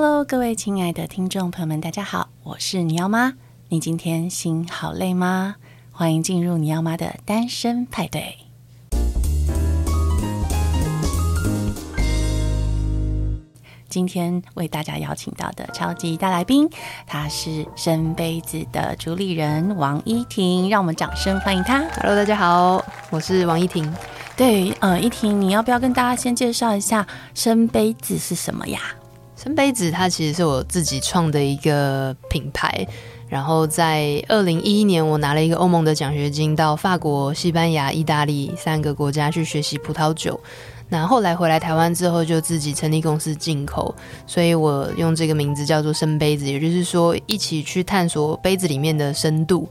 Hello，各位亲爱的听众朋友们，大家好，我是你要妈。你今天心好累吗？欢迎进入你要妈的单身派对。今天为大家邀请到的超级大来宾，他是生杯子的主理人王依婷，让我们掌声欢迎他。Hello，大家好，我是王依婷。对，呃，依婷，你要不要跟大家先介绍一下生杯子是什么呀？深杯子它其实是我自己创的一个品牌，然后在二零一一年，我拿了一个欧盟的奖学金，到法国、西班牙、意大利三个国家去学习葡萄酒。那后来回来台湾之后，就自己成立公司进口，所以我用这个名字叫做深杯子，也就是说一起去探索杯子里面的深度。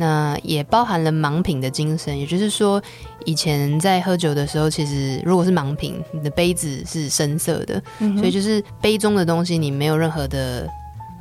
那也包含了盲品的精神，也就是说，以前在喝酒的时候，其实如果是盲品，你的杯子是深色的，嗯、所以就是杯中的东西你没有任何的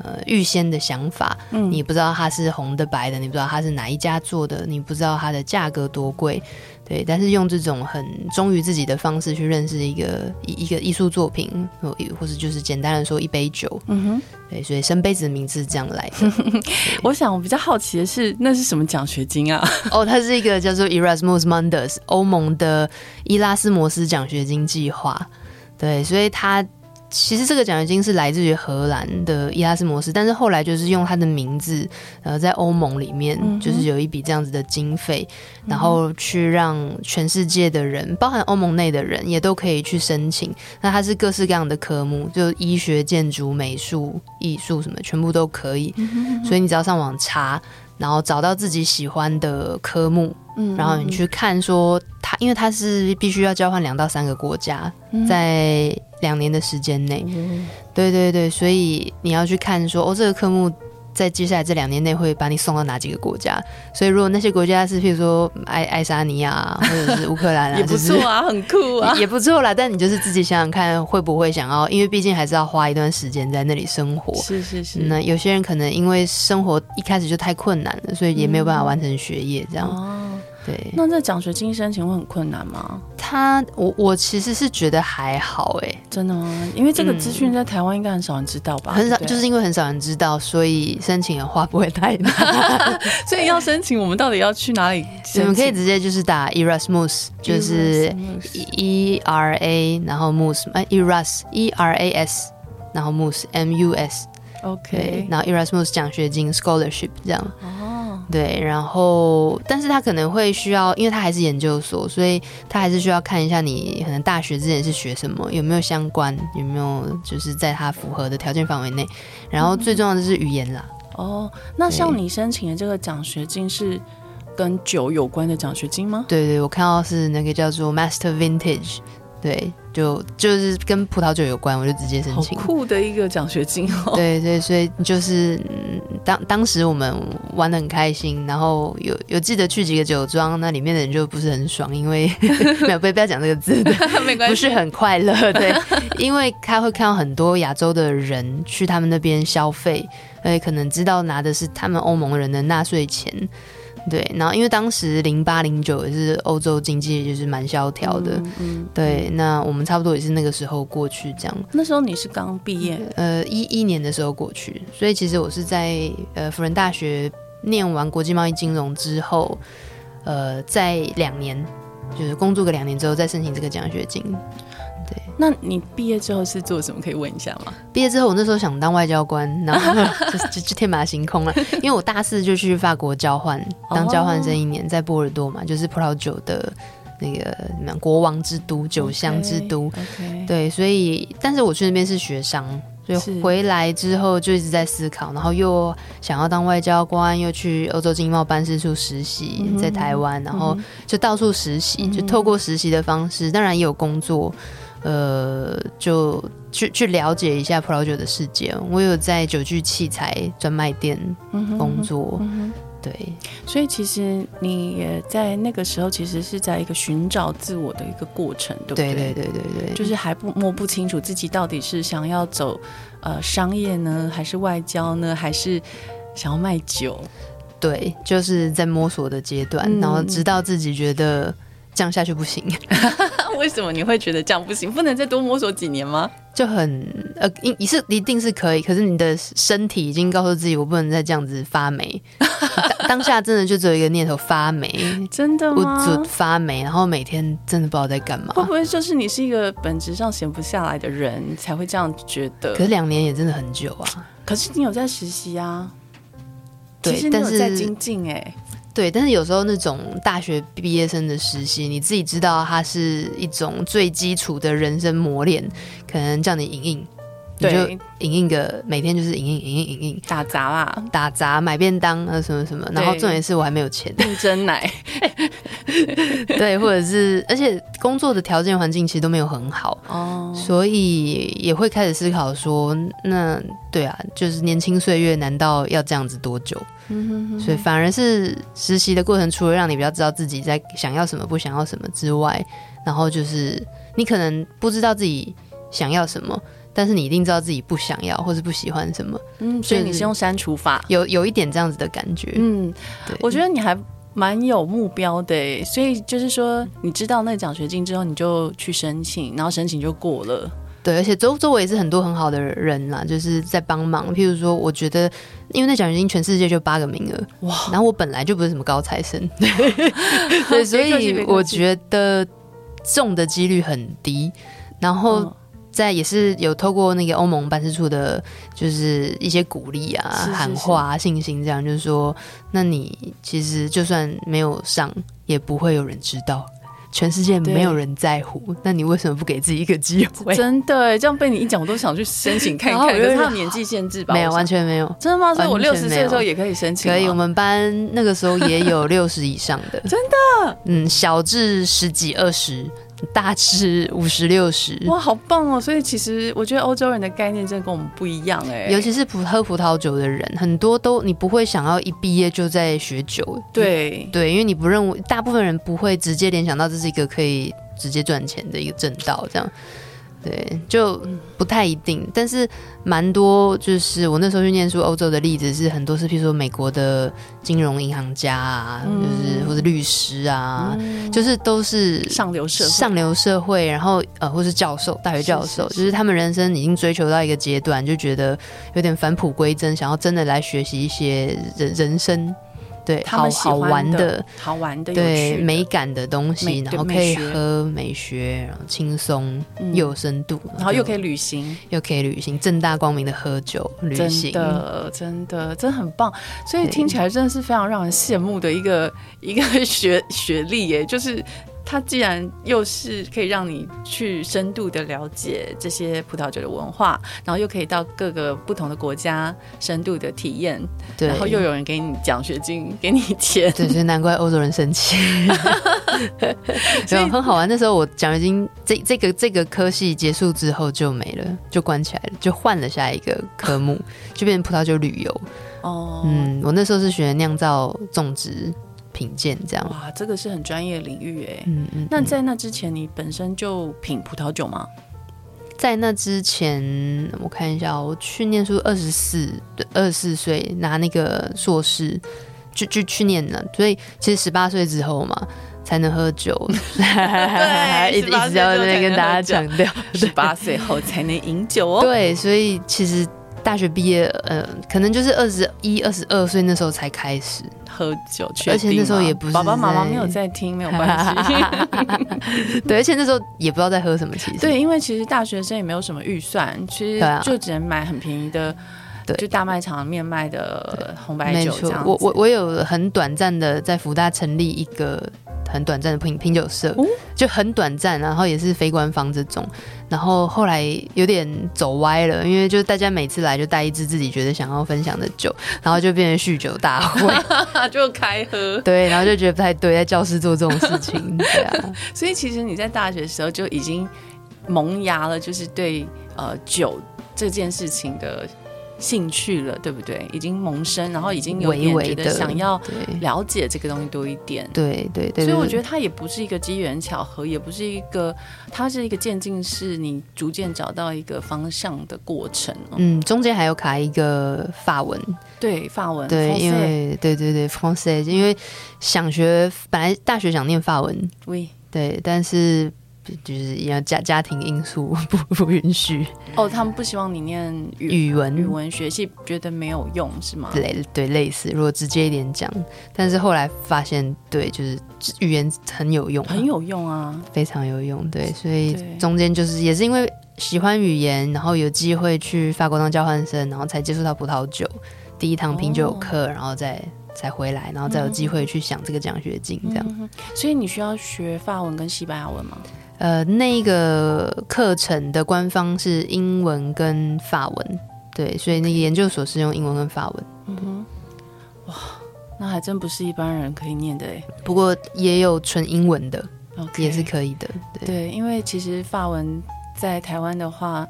呃预先的想法，嗯，你不知道它是红的白的，你不知道它是哪一家做的，你不知道它的价格多贵。对，但是用这种很忠于自己的方式去认识一个一一个艺术作品，或或者就是简单的说一杯酒，嗯哼，对，所以生杯子的名字是这样来的。我想我比较好奇的是，那是什么奖学金啊？哦，它是一个叫做 Erasmus Mundus 欧盟的伊拉斯摩斯奖学金计划，对，所以它。其实这个奖学金是来自于荷兰的伊拉斯摩斯，但是后来就是用他的名字，呃，在欧盟里面就是有一笔这样子的经费，嗯、然后去让全世界的人，包含欧盟内的人，也都可以去申请。那它是各式各样的科目，就医学、建筑、美术、艺术什么，全部都可以。嗯、所以你只要上网查，然后找到自己喜欢的科目，嗯、然后你去看说它，因为它是必须要交换两到三个国家，嗯、在。两年的时间内，嗯、对对对，所以你要去看说，哦，这个科目在接下来这两年内会把你送到哪几个国家？所以如果那些国家是譬如说爱爱沙尼亚或者是 乌克兰啊，也不错啊，就是、很酷啊，也不错啦。但你就是自己想想看，会不会想要？因为毕竟还是要花一段时间在那里生活。是是是。那有些人可能因为生活一开始就太困难了，所以也没有办法完成学业这样。嗯哦对，那这奖学金申请会很困难吗？他，我我其实是觉得还好哎，真的吗？因为这个资讯在台湾应该很少人知道吧？嗯、很少，就是因为很少人知道，所以申请的话不会太难。所以要申请，我们到底要去哪里？你们可以直接就是打 Erasmus，就是 E R A，然后 Mus，哎，Eras E R A S，然后 Mus M U S，OK，然后 Erasmus 奖学金 Scholarship 这样。对，然后，但是他可能会需要，因为他还是研究所，所以他还是需要看一下你可能大学之前是学什么，有没有相关，有没有就是在他符合的条件范围内。然后最重要的是语言啦。哦，那像你申请的这个奖学金是跟酒有关的奖学金吗？对对，我看到是那个叫做 Master Vintage。对，就就是跟葡萄酒有关，我就直接申请。酷的一个奖学金哦！对对，所以就是当当时我们玩的很开心，然后有有记得去几个酒庄，那里面的人就不是很爽，因为 没有不要不要讲这个字的，没关系，不是很快乐。对，因为他会看到很多亚洲的人去他们那边消费，而且可能知道拿的是他们欧盟人的纳税钱。对，然后因为当时零八零九也是欧洲经济就是蛮萧条的，嗯，嗯对，那我们差不多也是那个时候过去这样。那时候你是刚毕业，呃，一一年的时候过去，所以其实我是在呃辅仁大学念完国际贸易金融之后，呃，在两年就是工作个两年之后再申请这个奖学金。对，那你毕业之后是做什么？可以问一下吗？毕业之后，我那时候想当外交官，然后 就就，就天马行空了。因为我大四就去法国交换，当交换生一年，在波尔多嘛，就是葡萄酒的那个什么国王之都、酒香之都。Okay, okay. 对，所以但是我去那边是学商，所以回来之后就一直在思考，然后又想要当外交官，又去欧洲经贸办事处实习，在台湾，然后就到处实习，就透过实习的方式，当然也有工作。呃，就去去了解一下葡萄酒的世界。我有在酒具器材专卖店工作，嗯嗯、对，所以其实你也在那个时候，其实是在一个寻找自我的一个过程，对不对？对对对对对，就是还不摸不清楚自己到底是想要走呃商业呢，还是外交呢，还是想要卖酒？对，就是在摸索的阶段，嗯、然后直到自己觉得这样下去不行。为什么你会觉得这样不行？不能再多摸索几年吗？就很呃，你是一定是可以，可是你的身体已经告诉自己，我不能再这样子发霉。当下真的就只有一个念头发霉，真的吗？不准发霉，然后每天真的不知道在干嘛。会不会就是你是一个本质上闲不下来的人，才会这样觉得？可是两年也真的很久啊。可是你有在实习啊？对，但是在精进哎。对，但是有时候那种大学毕业生的实习，你自己知道它是一种最基础的人生磨练，可能叫你影印，你就影印个每天就是影印影印影印，打杂啦，打杂买便当啊什么什么，然后重点是我还没有钱，订 真奶，对，或者是而且工作的条件环境其实都没有很好哦，所以也会开始思考说，那对啊，就是年轻岁月难道要这样子多久？嗯哼哼，所以反而是实习的过程，除了让你比较知道自己在想要什么、不想要什么之外，然后就是你可能不知道自己想要什么，但是你一定知道自己不想要或是不喜欢什么。嗯，所以你是用删除法，有有一点这样子的感觉。嗯，对，我觉得你还蛮有目标的，所以就是说你知道那奖学金之后，你就去申请，然后申请就过了。对，而且周周围也是很多很好的人啦，就是在帮忙。譬如说，我觉得，因为那奖学金全世界就八个名额，哇！然后我本来就不是什么高材生，对，对，所以 我觉得中的几率很低。然后再也是有透过那个欧盟办事处的，就是一些鼓励啊、是是是喊话、啊、信心，这样就是说，那你其实就算没有上，也不会有人知道。全世界没有人在乎，那你为什么不给自己一个机会？真的，这样被你一讲，我都想去申请看一看。可是他有年纪限制吧？没有，完全没有。真的吗？所以我六十岁的时候也可以申请。可以，我们班那个时候也有六十以上的。真的？嗯，小至十几二十。大吃五十六十，哇，好棒哦！所以其实我觉得欧洲人的概念真的跟我们不一样哎，尤其是葡喝葡萄酒的人，很多都你不会想要一毕业就在学酒，对对，因为你不认为大部分人不会直接联想到这是一个可以直接赚钱的一个正道，这样。对，就不太一定，但是蛮多。就是我那时候去念书，欧洲的例子是很多，是譬如说美国的金融银行家啊，嗯、就是或者律师啊，嗯、就是都是上流社会上流社会，然后呃，或是教授，大学教授，是是是就是他们人生已经追求到一个阶段，就觉得有点返璞归真，想要真的来学习一些人人生。对，好好玩的，好玩的，对美感的东西，然后可以喝美学，然后轻松又有深度，然后又可以旅行，又可以旅行，正大光明的喝酒旅行，真的，真的，真的很棒。所以听起来真的是非常让人羡慕的一个一个学学历耶，就是。它既然又是可以让你去深度的了解这些葡萄酒的文化，然后又可以到各个不同的国家深度的体验，对，然后又有人给你奖学金，给你钱，对，所以难怪欧洲人生气。所以很好玩，那时候我奖学金这这个这个科系结束之后就没了，就关起来了，就换了下一个科目，就变成葡萄酒旅游。哦，嗯，我那时候是学酿造种植。品鉴这样哇，这个是很专业领域哎。嗯嗯。那在那之前，你本身就品葡萄酒吗？在那之前，我看一下，我去念书二十四，二十四岁拿那个硕士，就就去念了。所以其实十八岁之后嘛，才能喝酒。对，一直一直要在跟大家强调，十八岁后才能饮酒哦。对，所以其实大学毕业，呃，可能就是二十一、二十二岁那时候才开始。喝酒，而且那时候也不是爸爸妈妈没有在听，没有关系。对，而且那时候也不知道在喝什么。其实对，因为其实大学生也没有什么预算，其实就只能买很便宜的，就大卖场面卖的红白酒这样。我我我有很短暂的在福大成立一个。很短暂的品品酒社，就很短暂，然后也是非官方这种，然后后来有点走歪了，因为就大家每次来就带一支自己觉得想要分享的酒，然后就变成酗酒大会，就开喝，对，然后就觉得不太对，在教室做这种事情，对啊，所以其实你在大学的时候就已经萌芽了，就是对呃酒这件事情的。兴趣了，对不对？已经萌生，然后已经有点觉得想要了解这个东西多一点。对对对，所以我觉得它也不是一个机缘巧合，也不是一个，它是一个渐进式，你逐渐找到一个方向的过程。嗯，中间还有卡一个法文，对法文，对，因为对对对，Français，因为想学，本来大学想念法文，喂，对，但是。就是要家家庭因素 不不允许。哦，他们不希望你念语语文语文学系，觉得没有用是吗？类对类似，如果直接一点讲，但是后来发现，对，就是语言很有用，很有用啊，非常有用。对，所以中间就是也是因为喜欢语言，然后有机会去法国当交换生，然后才接触到葡萄酒，第一堂品酒课，哦、然后再。才回来，然后再有机会去想这个奖学金，这样、嗯。所以你需要学法文跟西班牙文吗？呃，那个课程的官方是英文跟法文，对，所以那个研究所是用英文跟法文。嗯哼，哇，那还真不是一般人可以念的哎。不过也有纯英文的，Okay. 也是可以的。对，对，因为其实法文在台湾的话。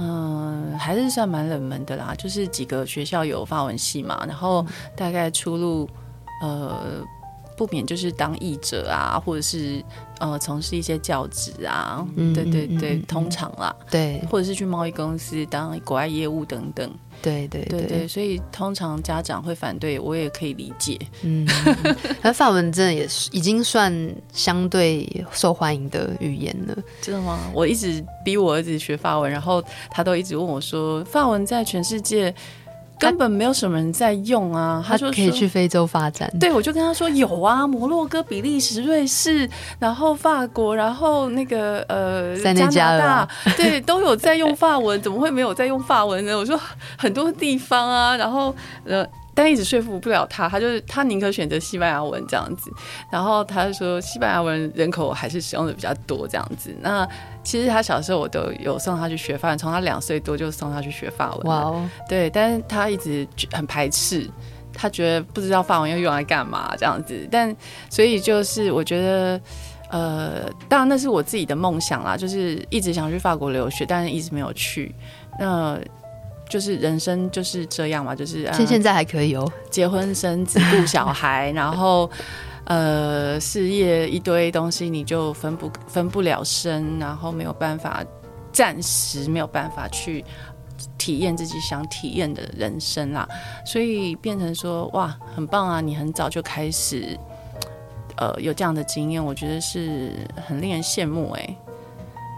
嗯，还是算蛮冷门的啦，就是几个学校有法文系嘛，然后大概出路，呃，不免就是当译者啊，或者是呃从事一些教职啊，嗯、对对对，嗯、通常啦，对，或者是去贸易公司当国外业务等等。对对对，对，所以通常家长会反对，我也可以理解。嗯，那法文真的也是已经算相对受欢迎的语言了。真的吗？我一直逼我儿子学法文，然后他都一直问我说，法文在全世界。根本没有什么人在用啊，他说可以去非洲发展。对，我就跟他说有啊，摩洛哥、比利时、瑞士，然后法国，然后那个呃加拿大，对，都有在用法文，怎么会没有在用法文呢？我说很多地方啊，然后呃。但一直说服不了他，他就是他宁可选择西班牙文这样子，然后他就说西班牙文人口还是使用的比较多这样子。那其实他小时候我都有送他去学法文，从他两岁多就送他去学法文。哇哦，对，但是他一直很排斥，他觉得不知道法文要用来干嘛这样子。但所以就是我觉得，呃，当然那是我自己的梦想啦，就是一直想去法国留学，但是一直没有去。那。就是人生就是这样嘛，就是现现在还可以哦，结婚生子顾小孩，然后呃事业一堆东西你就分不分不了身，然后没有办法，暂时没有办法去体验自己想体验的人生啦，所以变成说哇很棒啊，你很早就开始呃有这样的经验，我觉得是很令人羡慕哎、欸。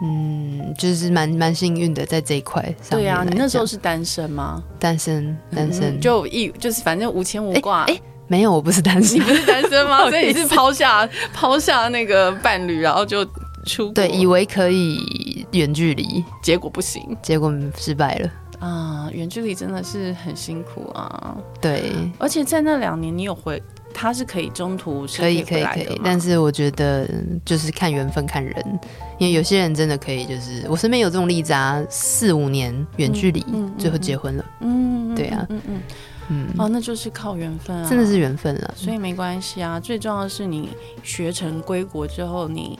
嗯，就是蛮蛮幸运的，在这一块上。对啊，你那时候是单身吗？单身，单身，嗯、就一就是反正无牵无挂。哎、欸欸，没有，我不是单身，你不是单身吗？所以你是抛下抛下那个伴侣，然后就出对，以为可以远距离，结果不行，结果失败了啊！远距离真的是很辛苦啊。对，而且在那两年，你有回。他是可以中途可以可以可以，但是我觉得就是看缘分看人，因为有些人真的可以，就是我身边有这种例子啊，四五年远距离，最后结婚了，嗯，对啊，嗯嗯嗯，哦，那就是靠缘分啊，真的是缘分了，所以没关系啊，最重要的是你学成归国之后，你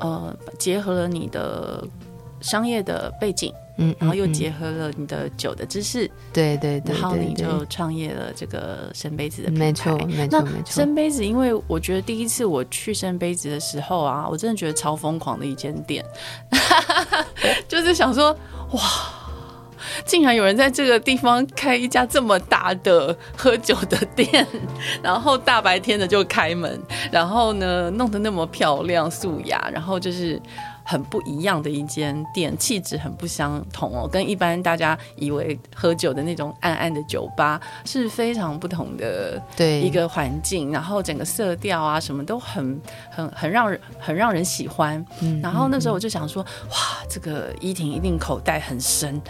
呃结合了你的商业的背景。嗯，然后又结合了你的酒的知识，对对对，然后你就创业了这个生杯子的。没错没错没错。深杯子，因为我觉得第一次我去生杯子的时候啊，我真的觉得超疯狂的一间店，就是想说哇，竟然有人在这个地方开一家这么大的喝酒的店，然后大白天的就开门，然后呢弄得那么漂亮素雅，然后就是。很不一样的一间店，气质很不相同哦，跟一般大家以为喝酒的那种暗暗的酒吧是非常不同的，对一个环境，然后整个色调啊什么都很很很让人很让人喜欢。嗯，然后那时候我就想说，嗯、哇，这个依婷一定口袋很深。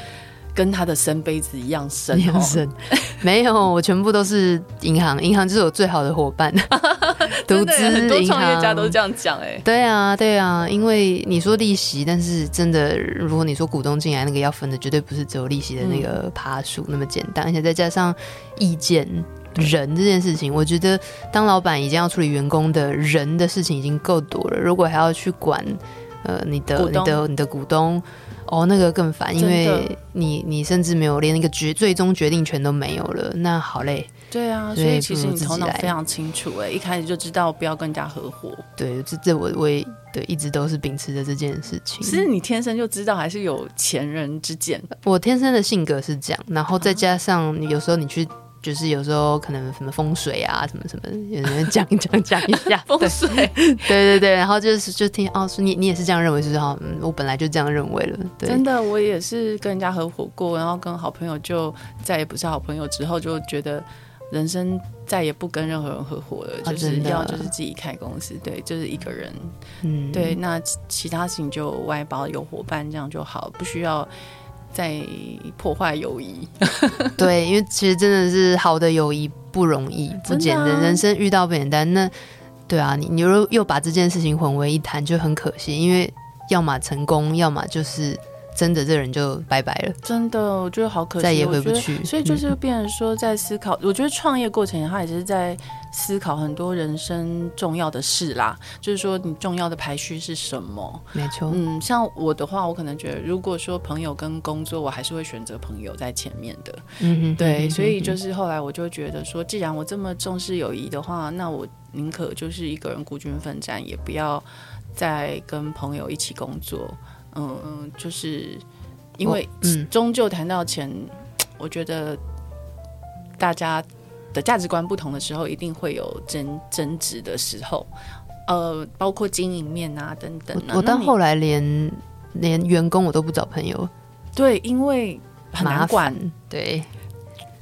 跟他的深杯子一样深，一样深，没有，我全部都是银行，银行就是我最好的伙伴，独资很多创业家都这样讲，哎，对啊，对啊，因为你说利息，但是真的，如果你说股东进来那个要分的，绝对不是只有利息的那个爬数那么简单，而且再加上意见人这件事情，我觉得当老板已经要处理员工的人的事情已经够多了，如果还要去管呃你的你的你的股东。哦，那个更烦，因为你你甚至没有连那个决最终决定权都没有了，那好累。对啊，所以其实你头脑非常清楚，哎，一开始就知道不要跟人家合伙。对，这这我我也对一直都是秉持着这件事情。其实你天生就知道，还是有前人之鉴的。我天生的性格是这样，然后再加上你有时候你去就是有时候可能什么风水啊，什么什么，有人讲一 讲讲一下风水，对对对，然后就是就听哦，说你你也是这样认为，是哈，嗯，我本来就这样认为了。对，真的，我也是跟人家合伙过，然后跟好朋友就再也不是好朋友，之后就觉得人生再也不跟任何人合伙了，啊、就是要就是自己开公司，对，就是一个人，嗯，对，那其他事情就外包有伙伴这样就好，不需要。在破坏友谊，对，因为其实真的是好的友谊不容易，不简单，啊、人生遇到不简单。那对啊，你你又又把这件事情混为一谈，就很可惜。因为要么成功，要么就是真的这人就拜拜了。真的，我觉得好可惜，再也回不去。所以就是变成说，在思考，嗯、我觉得创业过程他也是在。思考很多人生重要的事啦，就是说你重要的排序是什么？没错，嗯，像我的话，我可能觉得，如果说朋友跟工作，我还是会选择朋友在前面的。嗯嗯，对，所以就是后来我就觉得说，既然我这么重视友谊的话，那我宁可就是一个人孤军奋战，也不要再跟朋友一起工作。嗯嗯，就是因为终究谈到钱，我觉得大家。的价值观不同的时候，一定会有争争执的时候，呃，包括经营面啊等等啊。我，我到后来连连员工我都不找朋友，对，因为很难管，对，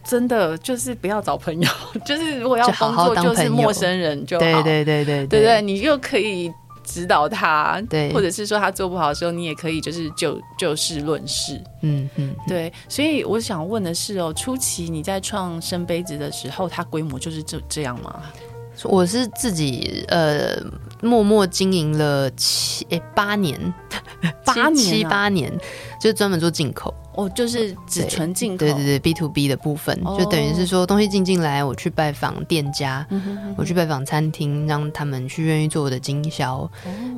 真的就是不要找朋友，就是如果要工作，就是陌生人就好，对对对对对，对对，你又可以。指导他，对，或者是说他做不好的时候，你也可以就是就就事论事，嗯嗯，对。所以我想问的是哦，初期你在创生杯子的时候，它规模就是这这样吗？我是自己呃默默经营了七诶八年，八年七八年，就是专门做进口。哦，就是只纯进口，对对对，B to B 的部分，哦、就等于是说东西进进来，我去拜访店家，嗯、哼哼哼我去拜访餐厅，让他们去愿意做我的经销。哦、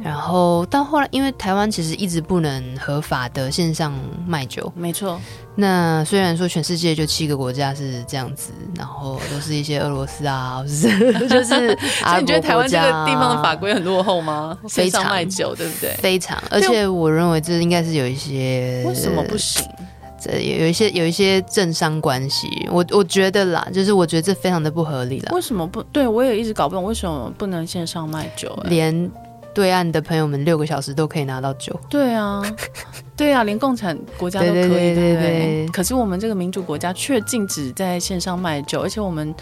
然后到后来，因为台湾其实一直不能合法的线上卖酒，没错。那虽然说全世界就七个国家是这样子，然后都是一些俄罗斯啊，就是 就是。所以你觉得台湾这个地方的法规很落后吗？非常卖酒，对不对？非常，而且我认为这应该是有一些为什么不行？这有一些有一些政商关系，我我觉得啦，就是我觉得这非常的不合理了。为什么不对？我也一直搞不懂为什么不能线上卖酒，欸？连对岸的朋友们六个小时都可以拿到酒。对啊，对啊，连共产国家都可以，对对对，对，对，对，对。可是我们这个民主国家却禁止在线上卖酒，而且我们。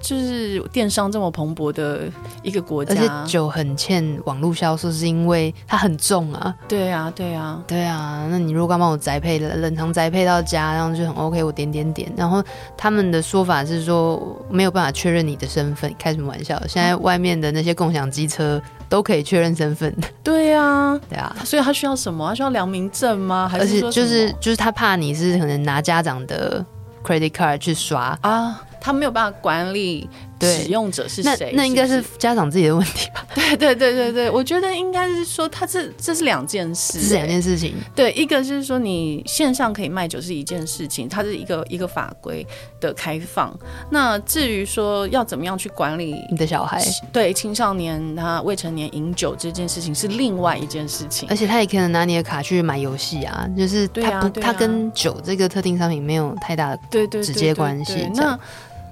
就是电商这么蓬勃的一个国家，而且酒很欠网络销售，是因为它很重啊。对啊，对啊，对啊。那你如果刚帮我宅配冷藏宅配到家，然后就很 OK，我点点点。然后他们的说法是说没有办法确认你的身份，开什么玩笑？现在外面的那些共享机车都可以确认身份。对啊，对啊。所以他需要什么？他需要良民证吗？还是说就是就是他怕你是可能拿家长的 credit card 去刷啊？他没有办法管理使用者是谁，那那应该是家长自己的问题吧？对对对对对，我觉得应该是说，他这这是两件事，是两件事情。对，一个就是说你线上可以卖酒是一件事情，它是一个一个法规的开放。那至于说要怎么样去管理你的小孩，对青少年他未成年饮酒这件事情是另外一件事情。而且他也可能拿你的卡去买游戏啊，就是他不他跟酒这个特定商品没有太大的对对直接关系。那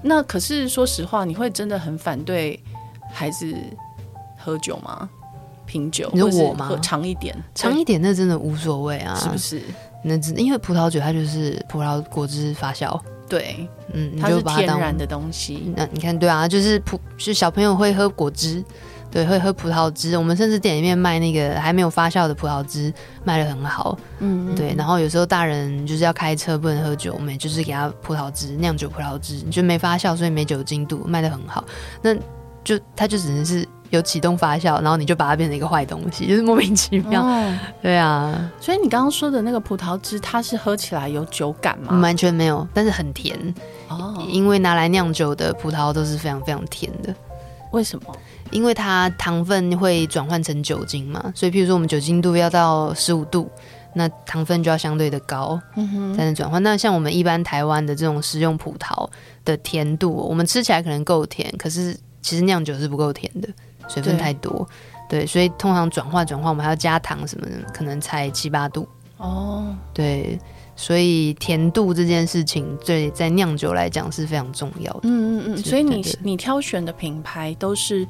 那可是说实话，你会真的很反对孩子喝酒吗？品酒？你说我吗？喝长一点，长一点，那真的无所谓啊，是不是？那只因为葡萄酒它就是葡萄果汁发酵，对，嗯，它是天然的东西。那你看，对啊，就是葡，就小朋友会喝果汁。对，会喝葡萄汁。我们甚至店里面卖那个还没有发酵的葡萄汁，卖的很好。嗯，对。然后有时候大人就是要开车不能喝酒，我们就是给他葡萄汁，酿酒葡萄汁，就没发酵，所以没酒精度，卖的很好。那就它就只能是有启动发酵，然后你就把它变成一个坏东西，就是莫名其妙。哦、对啊，所以你刚刚说的那个葡萄汁，它是喝起来有酒感吗？完全没有，但是很甜。哦，因为拿来酿酒的葡萄都是非常非常甜的。为什么？因为它糖分会转换成酒精嘛，所以譬如说我们酒精度要到十五度，那糖分就要相对的高，才能转换。那像我们一般台湾的这种食用葡萄的甜度，我们吃起来可能够甜，可是其实酿酒是不够甜的，水分太多，对，对，所以通常转化转化，我们还要加糖什么的，可能才七八度。哦，对。所以甜度这件事情，对在酿酒来讲是非常重要的。嗯嗯嗯，所以你你挑选的品牌都是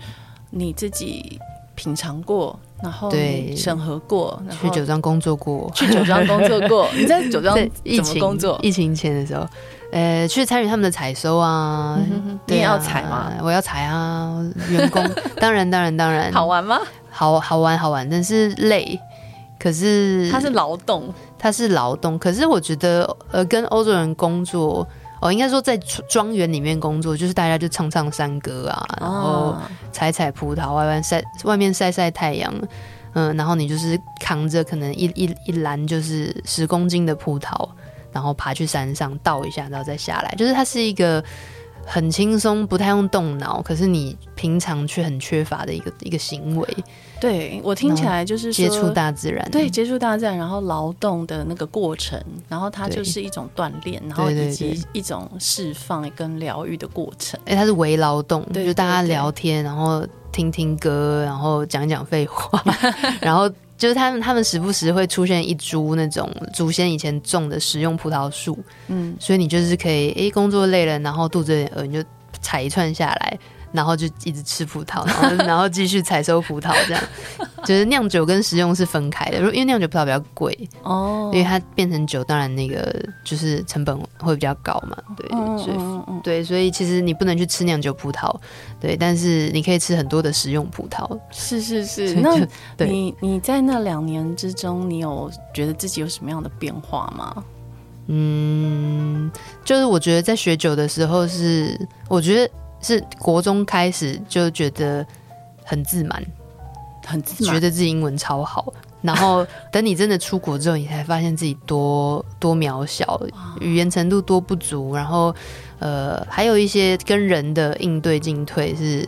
你自己品尝过，然后对审核过，去酒庄工作过，去酒庄工作过。你在酒庄怎么工作？疫情前的时候，呃，去参与他们的采收啊。嗯、哼哼你也要采吗？我要采啊，员工。当然当然当然。好玩吗？好好玩好玩，但是累。可是它是劳动，它是劳动。可是我觉得，呃，跟欧洲人工作，哦，应该说在庄园里面工作，就是大家就唱唱山歌啊，然后采采葡萄，外面晒外面晒晒太阳，嗯，然后你就是扛着可能一一一篮就是十公斤的葡萄，然后爬去山上倒一下，然后再下来，就是它是一个很轻松，不太用动脑，可是你平常却很缺乏的一个一个行为。对，我听起来就是接触大自然，对，接触大自然，然后劳动的那个过程，然后它就是一种锻炼，然后以及一种释放跟疗愈的过程。哎，它是微劳动，对，就大家聊天，然后听听歌，然后讲讲废话，然后就是他们他们时不时会出现一株那种祖先以前种的食用葡萄树，嗯，所以你就是可以，哎，工作累了，然后肚子有点饿，你就采一串下来。然后就一直吃葡萄，然后 然后继续采收葡萄，这样 就是酿酒跟食用是分开的。因为酿酒葡萄比较贵哦，因为它变成酒，当然那个就是成本会比较高嘛。对，所以对，所以其实你不能去吃酿酒葡萄，对，但是你可以吃很多的食用葡萄。是是是，那你你在那两年之中，你有觉得自己有什么样的变化吗？嗯，就是我觉得在学酒的时候是，我觉得。是国中开始就觉得很自满，很自满，觉得自己英文超好。然后等你真的出国之后，你才发现自己多多渺小，语言程度多不足。然后呃，还有一些跟人的应对进退是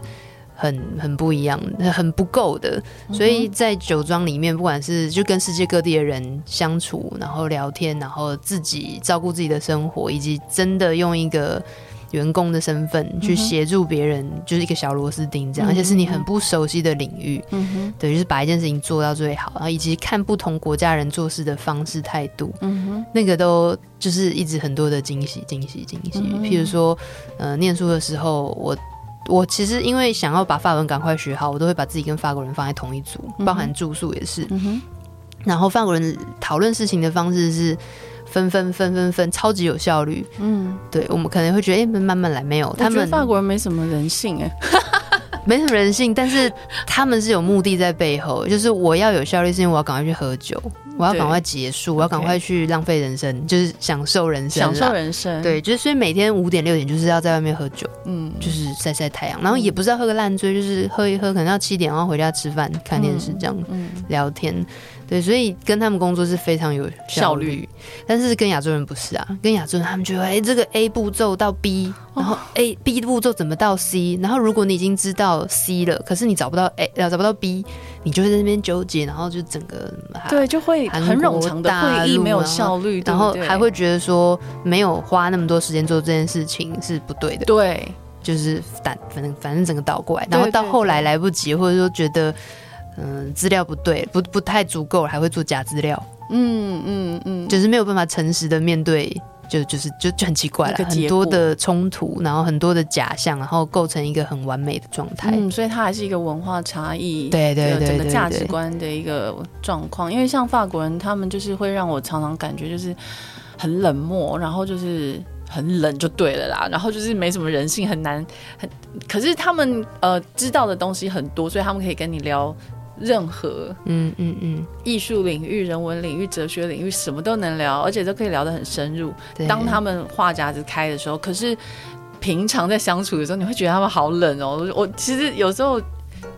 很很不一样的，很不够的。所以在酒庄里面，不管是就跟世界各地的人相处，然后聊天，然后自己照顾自己的生活，以及真的用一个。员工的身份去协助别人，嗯、就是一个小螺丝钉这样，嗯、而且是你很不熟悉的领域，嗯哼，对，就是把一件事情做到最好，然后以及看不同国家人做事的方式态度，嗯，那个都就是一直很多的惊喜，惊喜，惊喜。嗯、譬如说，呃，念书的时候，我我其实因为想要把法文赶快学好，我都会把自己跟法国人放在同一组，包含住宿也是，嗯，然后法国人讨论事情的方式是。分分分分分，超级有效率。嗯，对，我们可能会觉得，哎、欸，慢慢来，没有。他们法国人没什么人性，哎，没什么人性，但是他们是有目的在背后，就是我要有效率，是因为我要赶快去喝酒，我要赶快结束，我要赶快去浪费人生，就是享受人生，享受人生。对，就是所以每天五点六点就是要在外面喝酒，嗯，就是晒晒太阳，然后也不是要喝个烂醉，就是喝一喝，可能要七点然后回家吃饭、看电视这样，嗯，聊天。对，所以跟他们工作是非常有效率，效率，但是跟亚洲人不是啊。跟亚洲人他们觉得，哎，这个 A 步骤到 B，然后 A、哦、B 步骤怎么到 C？然后如果你已经知道 C 了，可是你找不到 A，找不到 B，你就会在那边纠结，然后就整个对，就会很冗长的会议没有效率，然后还会觉得说没有花那么多时间做这件事情是不对的。对，就是反反正反正整个倒过来，然后到后来来不及，或者说觉得。嗯，资料不对，不不太足够，还会做假资料。嗯嗯嗯，就是没有办法诚实的面对，就就是就就很奇怪了，很多的冲突，然后很多的假象，然后构成一个很完美的状态。嗯，所以它还是一个文化差异，对对对，整个价值观的一个状况。因为像法国人，他们就是会让我常常感觉就是很冷漠，然后就是很冷就对了啦，然后就是没什么人性，很难很。可是他们呃知道的东西很多，所以他们可以跟你聊。任何嗯嗯嗯，艺术领域、人文领域、哲学领域，什么都能聊，而且都可以聊得很深入。当他们话匣子开的时候，可是平常在相处的时候，你会觉得他们好冷哦。我其实有时候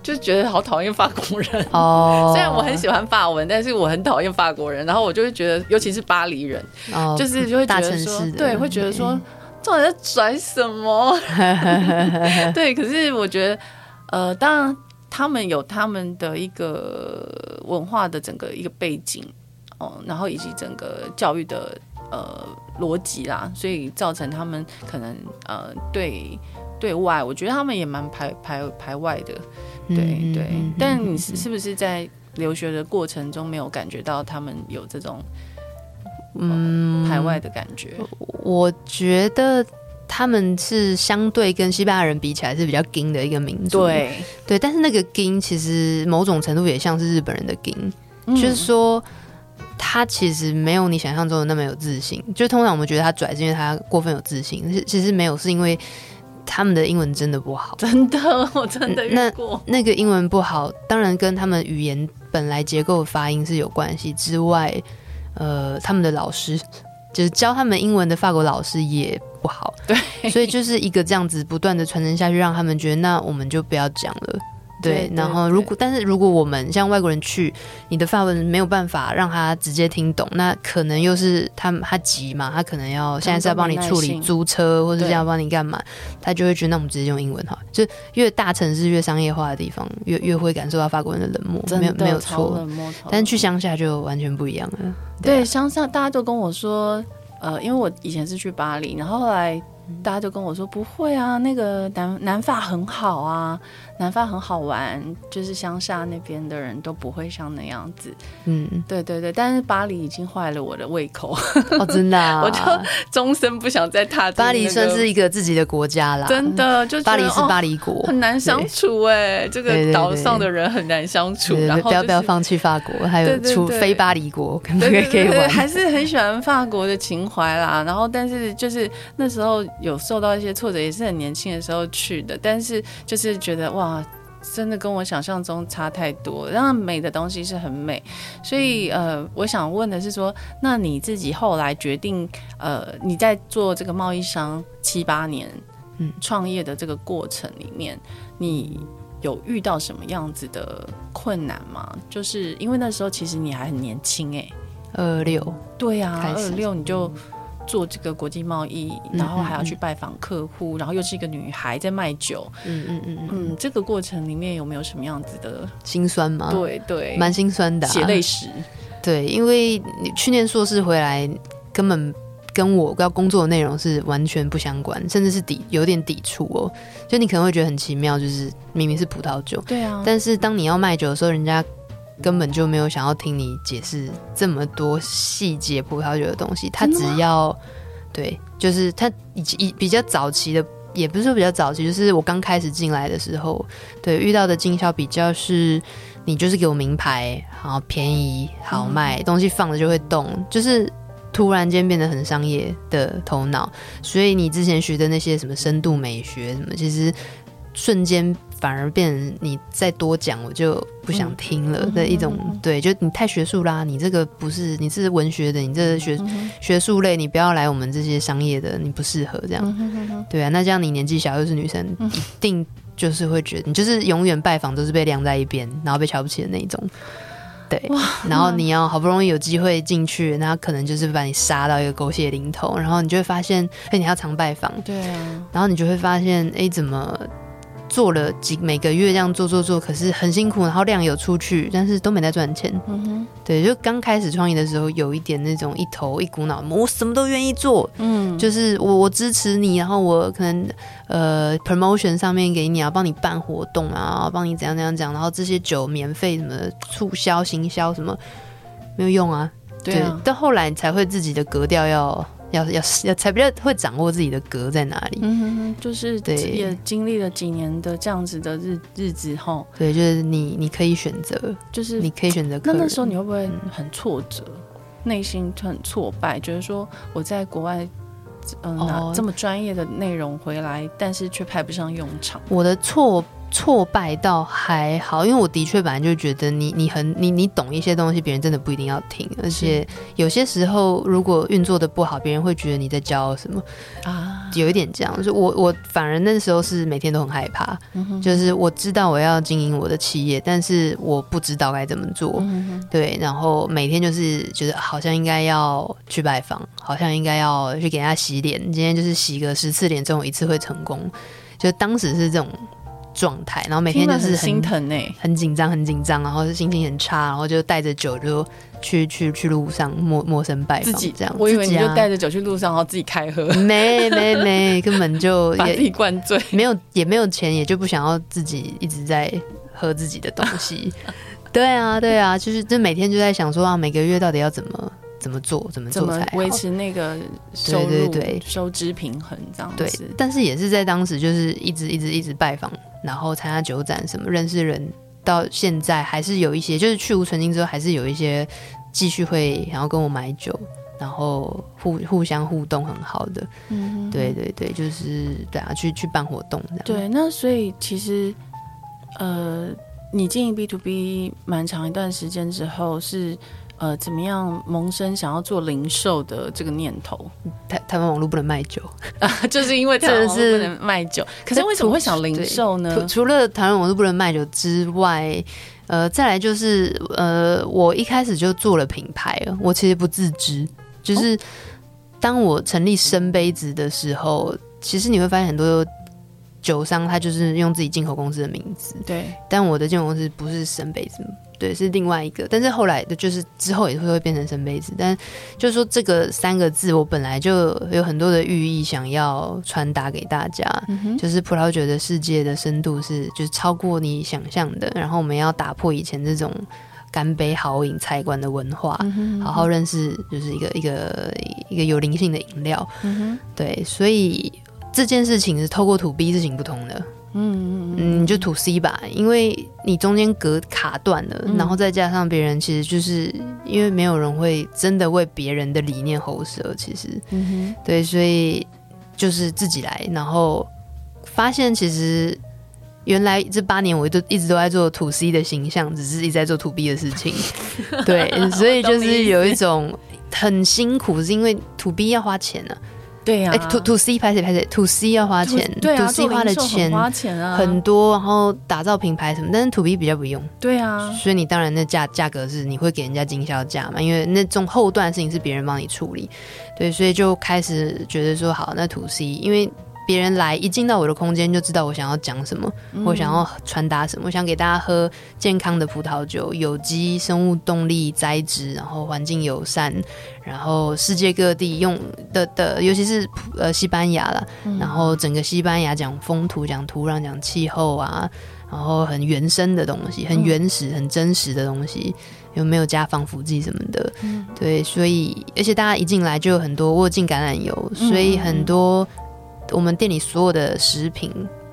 就觉得好讨厌法国人哦，虽然我很喜欢法文，但是我很讨厌法国人。然后我就会觉得，尤其是巴黎人，哦、就是就会觉得说，对，会觉得说，到底在拽什么？对，可是我觉得，呃，当然。他们有他们的一个文化的整个一个背景哦，然后以及整个教育的呃逻辑啦，所以造成他们可能呃对对外，我觉得他们也蛮排排排外的，对对。但你是不是在留学的过程中没有感觉到他们有这种嗯，排外的感觉。我觉得他们是相对跟西班牙人比起来是比较硬的一个民族，对对。但是那个硬其实某种程度也像是日本人的硬，嗯，就是说他其实没有你想象中的那么有自信。就通常我们觉得他拽是因为他过分有自信，其实没有，是因为他们的英文真的不好，真的，我真的遇过。那那个英文不好，当然跟他们语言本来结构的发音是有关系之外。呃，他们的老师就是教他们英文的法国老师也不好，对，所以就是一个这样子不断的传承下去，让他们觉得那我们就不要讲了。对，然后如果但是如果我们像外国人去，你的法文没有办法让他直接听懂，那可能又是他他急嘛，他可能要现在是要帮你处理租车，或者是要帮你干嘛，他就会觉得那我们直接用英文好。就越大城市越商业化的地方，越越会感受到法国人的冷漠，没有没有错。但是去乡下就完全不一样了。对，对，乡下大家都跟我说，呃，因为我以前是去巴黎，然后后来。大家就跟我说不会啊，那个南南法很好啊，南法很好玩，就是乡下那边的人都不会像那样子。嗯，对对对，但是巴黎已经坏了我的胃口。哦，真的啊，我就终身不想再踏、那个。巴黎算是一个自己的国家啦，真的，就巴黎是巴黎国，哦、很难相处哎，这个岛上的人很难相处。然后、就是、不要不要放弃法国，还有除非巴黎国可以可以玩，还是很喜欢法国的情怀啦。然后，但是就是那时候。有受到一些挫折，也是很年轻的时候去的，但是就是觉得哇，真的跟我想象中差太多。当然美的东西是很美，所以呃，我想问的是说，那你自己后来决定呃，你在做这个贸易商七八年，嗯，创业的这个过程里面，你有遇到什么样子的困难吗？就是因为那时候其实你还很年轻哎，二六，对呀、啊，二六你就。做这个国际贸易，然后还要去拜访客户，然后又是一个女孩在卖酒，嗯嗯嗯嗯，这个过程里面有没有什么样子的心酸吗？对对，蛮心酸的，啊，血泪史。对，因为你去年硕士回来，根本跟我要工作的内容是完全不相关，甚至是抵有点抵触哦。就你可能会觉得很奇妙，就是明明是葡萄酒，对啊，但是当你要卖酒的时候，人家。根本就没有想要听你解释这么多细节葡萄酒的东西，他只要对，就是他以以比较早期的，也不是说比较早期，就是我刚开始进来的时候，对遇到的经销比较是，你就是给我名牌，然后便宜好卖，嗯、东西放着就会动，就是突然间变得很商业的头脑，所以你之前学的那些什么深度美学什么，其实瞬间。反而变成你再多讲，我就不想听了的一种。嗯、对，就你太学术啦，你这个不是，你是文学的，你这个学、嗯、学术类，你不要来我们这些商业的，你不适合这样、嗯。对啊，那这样你年纪小又是女生，一定就是会觉得你就是永远拜访都是被晾在一边，然后被瞧不起的那一种。对，然后你要好不容易有机会进去，那可能就是把你杀到一个狗血淋头，然后你就会发现，哎，你要常拜访，对啊，然后你就会发现，哎，怎么？做了几每个月这样做做做，可是很辛苦，然后量有出去，但是都没在赚钱。嗯哼，对，就刚开始创业的时候，有一点那种一头一股脑，我什么都愿意做。嗯，就是我我支持你，然后我可能呃 promotion 上面给你啊，帮你办活动啊，帮你怎样怎样讲，然后这些酒免费什么促销行销什么没有用啊。对啊，到后来才会自己的格调要。要要要才比较会掌握自己的格在哪里，嗯哼哼，就是对，也经历了几年的这样子的日日子后，对，就是你你可以选择，就是你可以选择。那那时候你会不会很挫折，内、嗯、心很挫败，觉得说我在国外，嗯、呃，拿这么专业的内容回来，但是却派不上用场。我的错。挫败倒还好，因为我的确本来就觉得你你很你你懂一些东西，别人真的不一定要听，而且有些时候如果运作的不好，别人会觉得你在骄傲什么。啊，有一点这样。就我我反而那时候是每天都很害怕，嗯，就是我知道我要经营我的企业，但是我不知道该怎么做，嗯，对，然后每天就是觉得好像应该要去拜访，好像应该要去给人家洗脸，今天就是洗个十次脸，总有一次会成功，就当时是这种。状态，然后每天就是很心疼哎，很紧张，很紧张，然后是心情很差，然后就带着酒就去去去路上陌陌生拜访，自己这样。我以为你就带着酒去路上，然后自己开喝，没没没，根本就 把自己灌醉，没有也没有钱，也就不想要自己一直在喝自己的东西。对啊对啊，就是就每天就在想说啊，每个月到底要怎么。怎么做，怎么做才维持那个收入对对对收支平衡这样子。对，但是也是在当时就是一直一直一直拜访，然后参加酒展什么，认识人，到现在还是有一些，就是去无存菁之后，还是有一些继续会想要跟我买酒。然后互互相互动很好的，嗯，对对对，就是对啊，去去办活动这样。对，那所以其实，呃，你经营 B to B 蛮长一段时间之后，是呃怎么样萌生想要做零售的这个念头？台台湾网络不能卖酒啊，就是因为台湾网络不能卖酒。可是为什么会想零售呢？除了台湾网络不能卖酒之外。呃，再来就是呃，我一开始就做了品牌了，我其实不自知。就是当我成立深杯子的时候，其实你会发现很多酒商他就是用自己进口公司的名字。对，但我的进口公司不是深杯子。对，是另外一个，但是后来的就是之后也会会变成生杯子，但就是说这个三个字，我本来就有很多的寓意想要传达给大家，嗯、就是葡萄酒的世界的深度是就是超过你想象的，然后我们要打破以前这种干杯豪饮菜馆的文化，好好认识就是一个一个一个有灵性的饮料，嗯、对，所以这件事情是透过 to B 是行不通的。嗯嗯嗯，你就 to C 吧，因为你中间隔卡断了，嗯、然后再加上别人，其实就是因为没有人会真的为别人的理念喉舌，其实，嗯，对，所以就是自己来，然后发现其实原来这八年我都一直都在做 to C 的形象，只是一直在做 to B 的事情，对，所以就是有一种很辛苦，是因为 to B 要花钱呢、啊。对呀、啊欸、，to to C 拍谁拍谁，to C 要花钱对啊，to C 花的钱花钱啊很多，然后打造品牌什么，但是 to B 比较不用。对啊，所以你当然那价价格是你会给人家经销价嘛，因为那种后段事情是别人帮你处理，对，所以就开始觉得说好，那 to C，因为。别人来一进到我的空间就知道我想要讲什么，嗯、我想要传达什么。我想给大家喝健康的葡萄酒，有机生物动力栽植，然后环境友善，然后世界各地用的的，尤其是呃西班牙了，嗯、然后整个西班牙讲风土、讲土壤、讲气候啊，然后很原生的东西，很原始、很真实的东西，有没有加防腐剂什么的？嗯、对，所以而且大家一进来就有很多，我有进橄榄油，所以很多。我们店里所有的食品，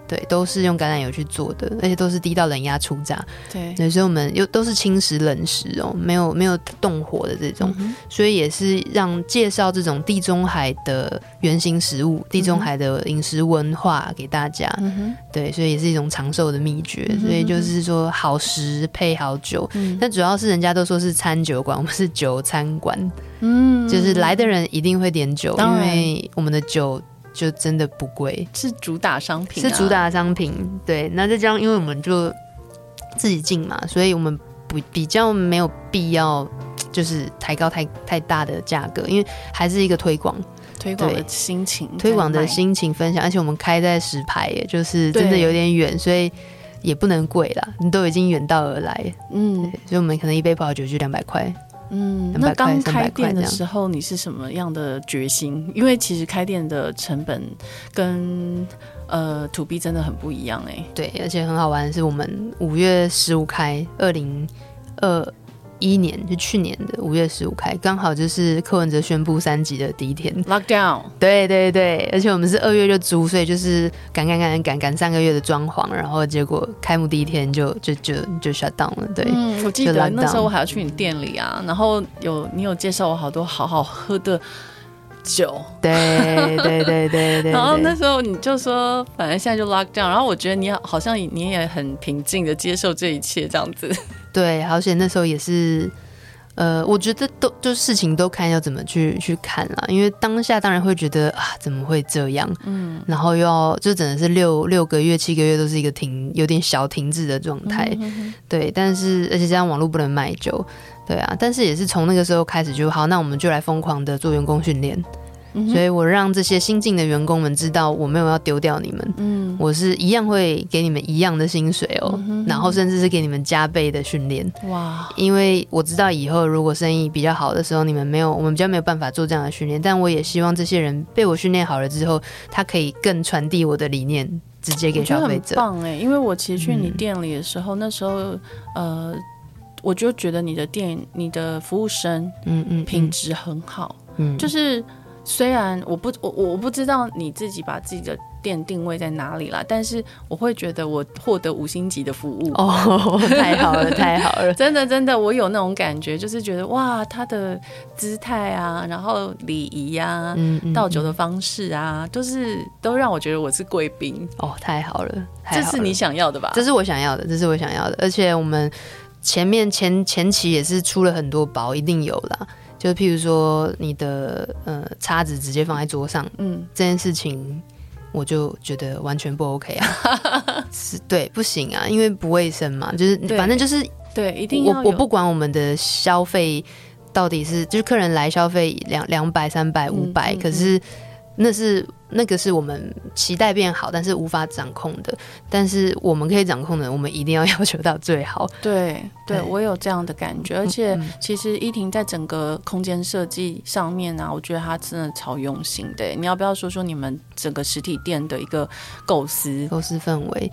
对，都是用橄榄油去做的，而且都是低到冷压出榨。对，所以我们又都是轻食冷食哦，没有没有动火的这种，嗯、所以也是让介绍这种地中海的原型食物、地中海的饮食文化给大家。嗯、对，所以也是一种长寿的秘诀。嗯、所以就是说，好食配好酒，嗯、但主要是人家都说是餐酒馆，我们是酒餐馆。嗯，就是来的人一定会点酒，因为我们的酒。就真的不贵，是主打商品，啊，是主打商品。对，那再加上因为我们就自己进嘛，所以我们不比较没有必要就是抬高太太大的价格，因为还是一个推广，推广的心情，推广的心情分享。而且我们开在石牌，也就是真的有点远，所以也不能贵啦。你都已经远道而来，嗯，所以我们可能一杯葡萄酒就两百块。嗯，那刚开店的时候，你是什么样的决心？因为其实开店的成本跟呃 to B 真的很不一样哎、欸。对，而且很好玩的是，我们五月十五开，二零二。一年就去年的五月十五开，刚好就是柯文哲宣布三级的第一天，lockdown。对对对，而且我们是二月就租，所以就是赶赶赶赶赶三个月的装潢，然后结果开幕第一天就就就就 shut down 了。对，嗯，我记得那时候我还要去你店里啊，然后有你有介绍我好多好好喝的酒，对对对对对。然后那时候你就说，反正现在就 lockdown，然后我觉得你好像你也很平静的接受这一切这样子。对，而且那时候也是，呃，我觉得都就事情都看要怎么去去看啦，因为当下当然会觉得啊，怎么会这样？嗯，然后又要就真的是六六个月、七个月都是一个停有点小停滞的状态，嗯、哼哼对。但是而且这样网络不能卖酒，对啊。但是也是从那个时候开始就好，那我们就来疯狂的做员工训练。所以我让这些新进的员工们知道，我没有要丢掉你们，嗯，我是一样会给你们一样的薪水哦，嗯、哼然后甚至是给你们加倍的训练，哇，因为我知道以后如果生意比较好的时候，你们没有，我们比较没有办法做这样的训练，但我也希望这些人被我训练好了之后，他可以更传递我的理念，直接给消费者。很棒哎，因为我其实去你店里的时候，嗯、那时候呃。我就觉得你的店、你的服务生，嗯嗯，品质很好，嗯，就是虽然我不我我不知道你自己把自己的。店定位在哪里啦？但是我会觉得我获得五星级的服务哦，太好了，太好了！真的，真的，我有那种感觉，就是觉得哇，他的姿态啊，然后礼仪啊，嗯，倒酒的方式啊，都是都让我觉得我是贵宾哦，太好了，这是你想要的吧？这是我想要的，这是我想要的，而且我们前面前前期也是出了很多包，一定有啦。就譬如说你的呃叉子直接放在桌上，嗯，这件事情。我就觉得完全不 OK 啊，是对，不行啊，因为不卫生嘛，就是反正就是对，一定要我我不管我们的消费到底是就是客人来消费两两百三百五百，可是那是。那个是我们期待变好，但是无法掌控的。但是我们可以掌控的，我们一定要要求到最好。对，对我有这样的感觉。而且，其实依婷在整个空间设计上面、啊，我觉得她真的超用心的。你要不要说说你们整个实体店的一个构思、构思氛围？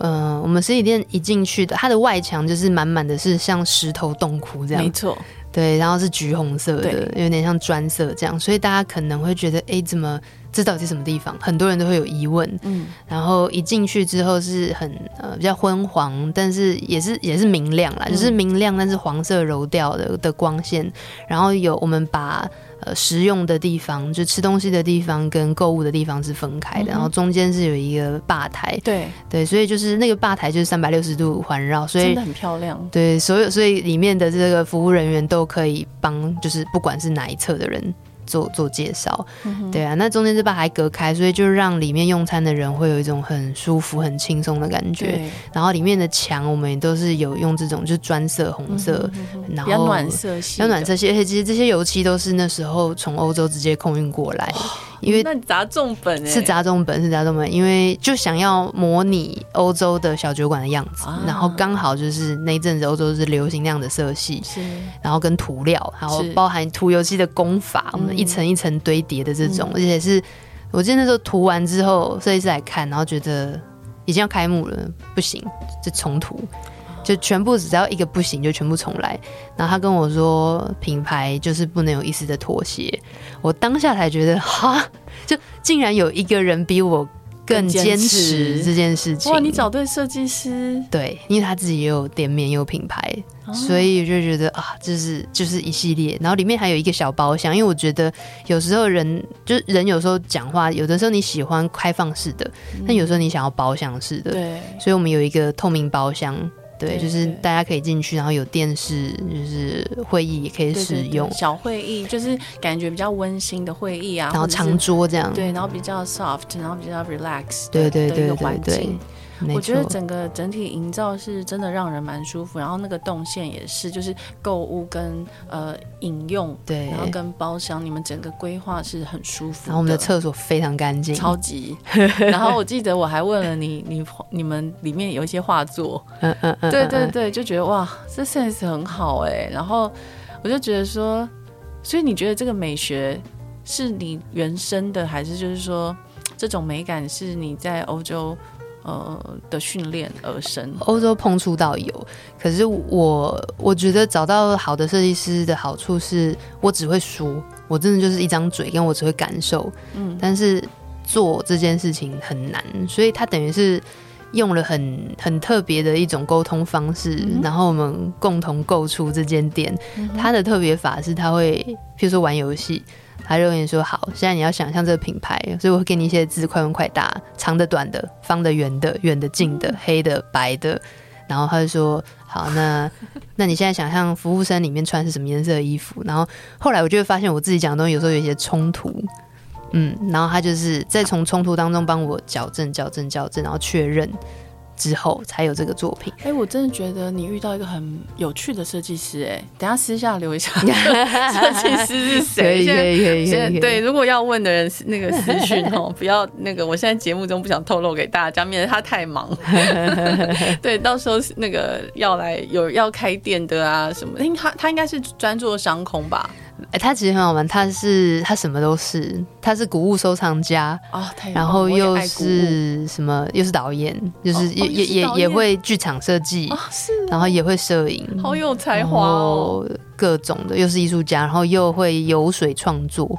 嗯、呃，我们实体店一进去的，它的外墙就是满满的是像石头洞窟这样，没错。对，然后是橘红色的，有点像砖色这样，所以大家可能会觉得，哎，怎么？这到底是什么地方？很多人都会有疑问。嗯，然后一进去之后是很呃比较昏黄，但是也是也是明亮啦，嗯、就是明亮，但是黄色柔调的的光线。然后有我们把呃食用的地方，就吃东西的地方跟购物的地方是分开的，嗯、然后中间是有一个吧台。对对，所以就是那个吧台就是三百六十度环绕，所以真的很漂亮。对，所有所以里面的这个服务人员都可以帮，就是不管是哪一侧的人。做做介绍，嗯、对啊，那中间这把还隔开，所以就让里面用餐的人会有一种很舒服、很轻松的感觉。然后里面的墙我们也都是有用这种就是砖色、红色，然后比较暖色系，比较暖色系。而且其实这些油漆都是那时候从欧洲直接空运过来。因为 那砸重本是砸重本是砸重本，因为就想要模拟欧洲的小酒馆的样子，啊、然后刚好就是那一阵子欧洲是流行那样的色系，是，然后跟涂料，然后包含涂油漆的工法，我们一层一层堆叠的这种，嗯、而且是我记得那时候涂完之后，设计师来看，然后觉得已经要开幕了，不行，就重涂。就全部只要一个不行，就全部重来。然后他跟我说，品牌就是不能有一丝的妥协。我当下才觉得，哈，就竟然有一个人比我更坚持这件事情。哇，你找对设计师。对，因为他自己也有店面，也有品牌，哦、所以就觉得啊，就是就是一系列。然后里面还有一个小包厢，因为我觉得有时候人就人有时候讲话，有的时候你喜欢开放式的，嗯、但有时候你想要包厢式的。对，所以我们有一个透明包厢。对，就是大家可以进去，然后有电视，就是会议也可以使用。对对对，小会议就是感觉比较温馨的会议啊，然后长桌这样。对，然后比较 soft，然后比较 relax。对对对对对。我觉得整个整体营造是真的让人蛮舒服，然后那个动线也是，就是购物跟呃饮用，对，然后跟包厢，你们整个规划是很舒服。然后我们的厕所非常干净，超级。然后我记得我还问了你，你你们里面有一些画作，嗯嗯嗯，对对对，就觉得哇，这 sense 很好哎。然后我就觉得说，所以你觉得这个美学是你原生的，还是就是说这种美感是你在欧洲？呃的训练而生，欧洲碰触到有，可是我我觉得找到好的设计师的好处是，我只会说，我真的就是一张嘴，跟我只会感受，嗯，但是做这件事情很难，所以他等于是用了很很特别的一种沟通方式，嗯、然后我们共同构出这间店。他的特别法是，他会譬如说玩游戏。他就跟你说好，现在你要想象这个品牌，所以我会给你一些字，快问快答，长的、短的、方的、圆的、远的、近的、黑的、白的。然后他就说好，那那你现在想象服务生里面穿是什么颜色的衣服？然后后来我就会发现我自己讲的东西有时候有一些冲突，嗯，然后他就是再从冲突当中帮我矫正、矫正、矫正，然后确认。之后才有这个作品。哎、欸，我真的觉得你遇到一个很有趣的设计师。哎，等下私下留一下，设计师是谁？可以可以可以可以。对，如果要问的人是那个私讯哦，不要那个，我现在节目中不想透露给大家，免得他太忙。对，到时候那个要来有要开店的啊什么，他他应该是专做商空吧？哎、欸，他其实很好玩，他是他什么都是，他是古物收藏家哦，然后又是什么，又是导演，就是也、哦、也也也会剧场设计、然后也会摄影，好有才华哦，各种的，又是艺术家，然后又会游水创作。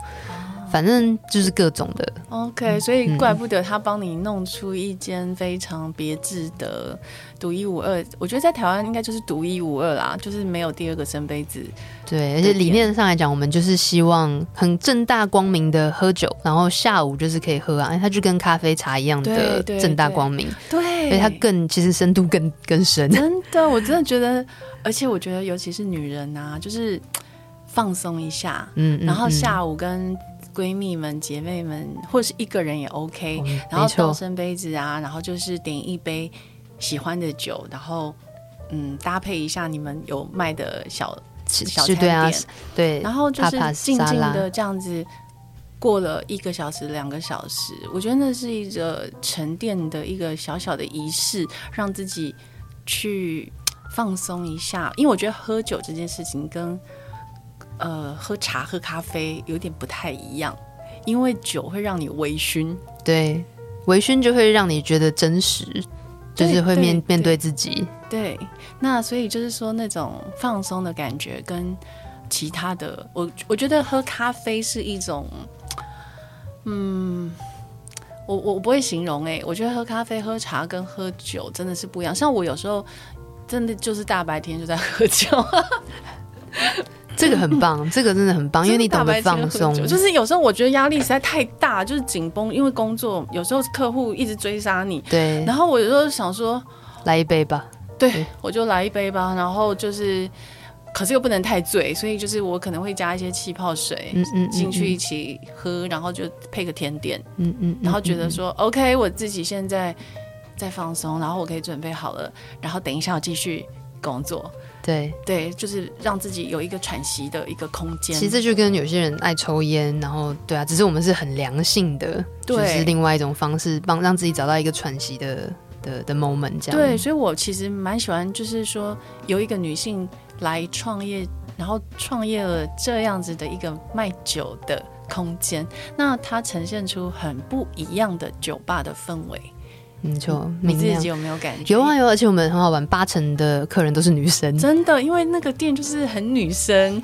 反正就是各种的，OK，所以怪不得他帮你弄出一间非常别致的、独一无二。我觉得在台湾应该就是独一无二啦，就是没有第二个生杯子。对，而且理念上来讲，我们就是希望很正大光明的喝酒，然后下午就是可以喝啊，它就跟咖啡茶一样的正大光明。对，所以它更其实深度更更深。真的，我真的觉得，而且我觉得，尤其是女人啊，就是放松一下，嗯，然后下午跟。闺蜜们、姐妹们，或者是一个人也 OK，嗯、然后倒深杯子啊，然后就是点一杯喜欢的酒，然后嗯，搭配一下你们有卖的小小餐点，对，啊、对，然后就是静静的这样子过了一个小时、两个小时，我觉得那是一个沉淀的一个小小的仪式，让自己去放松一下，因为我觉得喝酒这件事情跟。呃，喝茶、喝咖啡有点不太一样，因为酒会让你微醺，对，微醺就会让你觉得真实，就是会面面对自己。对，那所以就是说那种放松的感觉跟其他的，我我觉得喝咖啡是一种，嗯，我我不会形容哎、欸，我觉得喝咖啡、喝茶跟喝酒真的是不一样。像我有时候真的就是大白天就在喝酒。这个很棒，这个真的很棒，因为你懂得放松。就是有时候我觉得压力实在太大，就是紧绷，因为工作有时候客户一直追杀你。对。然后我有时候想说，来一杯吧。对，我就来一杯吧。然后就是，可是又不能太醉，所以就是我可能会加一些气泡水，嗯嗯，进去一起喝，然后就配个甜点，嗯嗯，然后觉得说，OK，我自己现在在放松，然后我可以准备好了，然后等一下我继续工作。对对，就是让自己有一个喘息的一个空间。其实这就跟有些人爱抽烟，然后对啊，只是我们是很良性的，对，就是另外一种方式，帮让自己找到一个喘息的的的 moment。这样对，所以我其实蛮喜欢，就是说有一个女性来创业，然后创业了这样子的一个卖酒的空间，那它呈现出很不一样的酒吧的氛围。没错，你自己有没有感觉？有啊有，而且我们很好玩，八成的客人都是女生，真的，因为那个店就是很女生。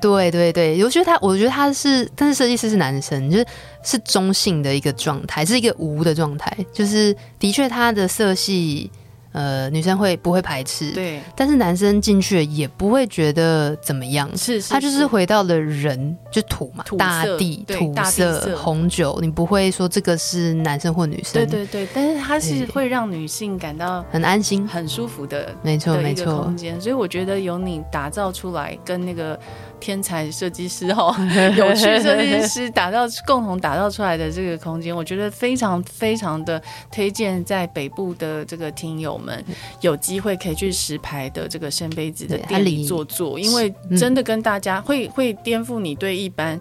对对对，我觉得他，我觉得他是，但是设计师是男生，就是是中性的一个状态，是一个无的状态，就是的确他的色系。呃，女生会不会排斥？对，但是男生进去也不会觉得怎么样。是，是，他就是回到了人，就土嘛，土大地、土色、色、红酒，你不会说这个是男生或女生。对对对，但是他是会让女性感到很安心、很舒服的，没错没错。空间，所以我觉得由你打造出来，跟那个。天才设计师哦，有趣设计师打造共同打造出来的这个空间，我觉得非常非常的推荐，在北部的这个听友们有机会可以去石牌的这个圣杯子的店里坐坐，因为真的跟大家会会颠覆你对一般。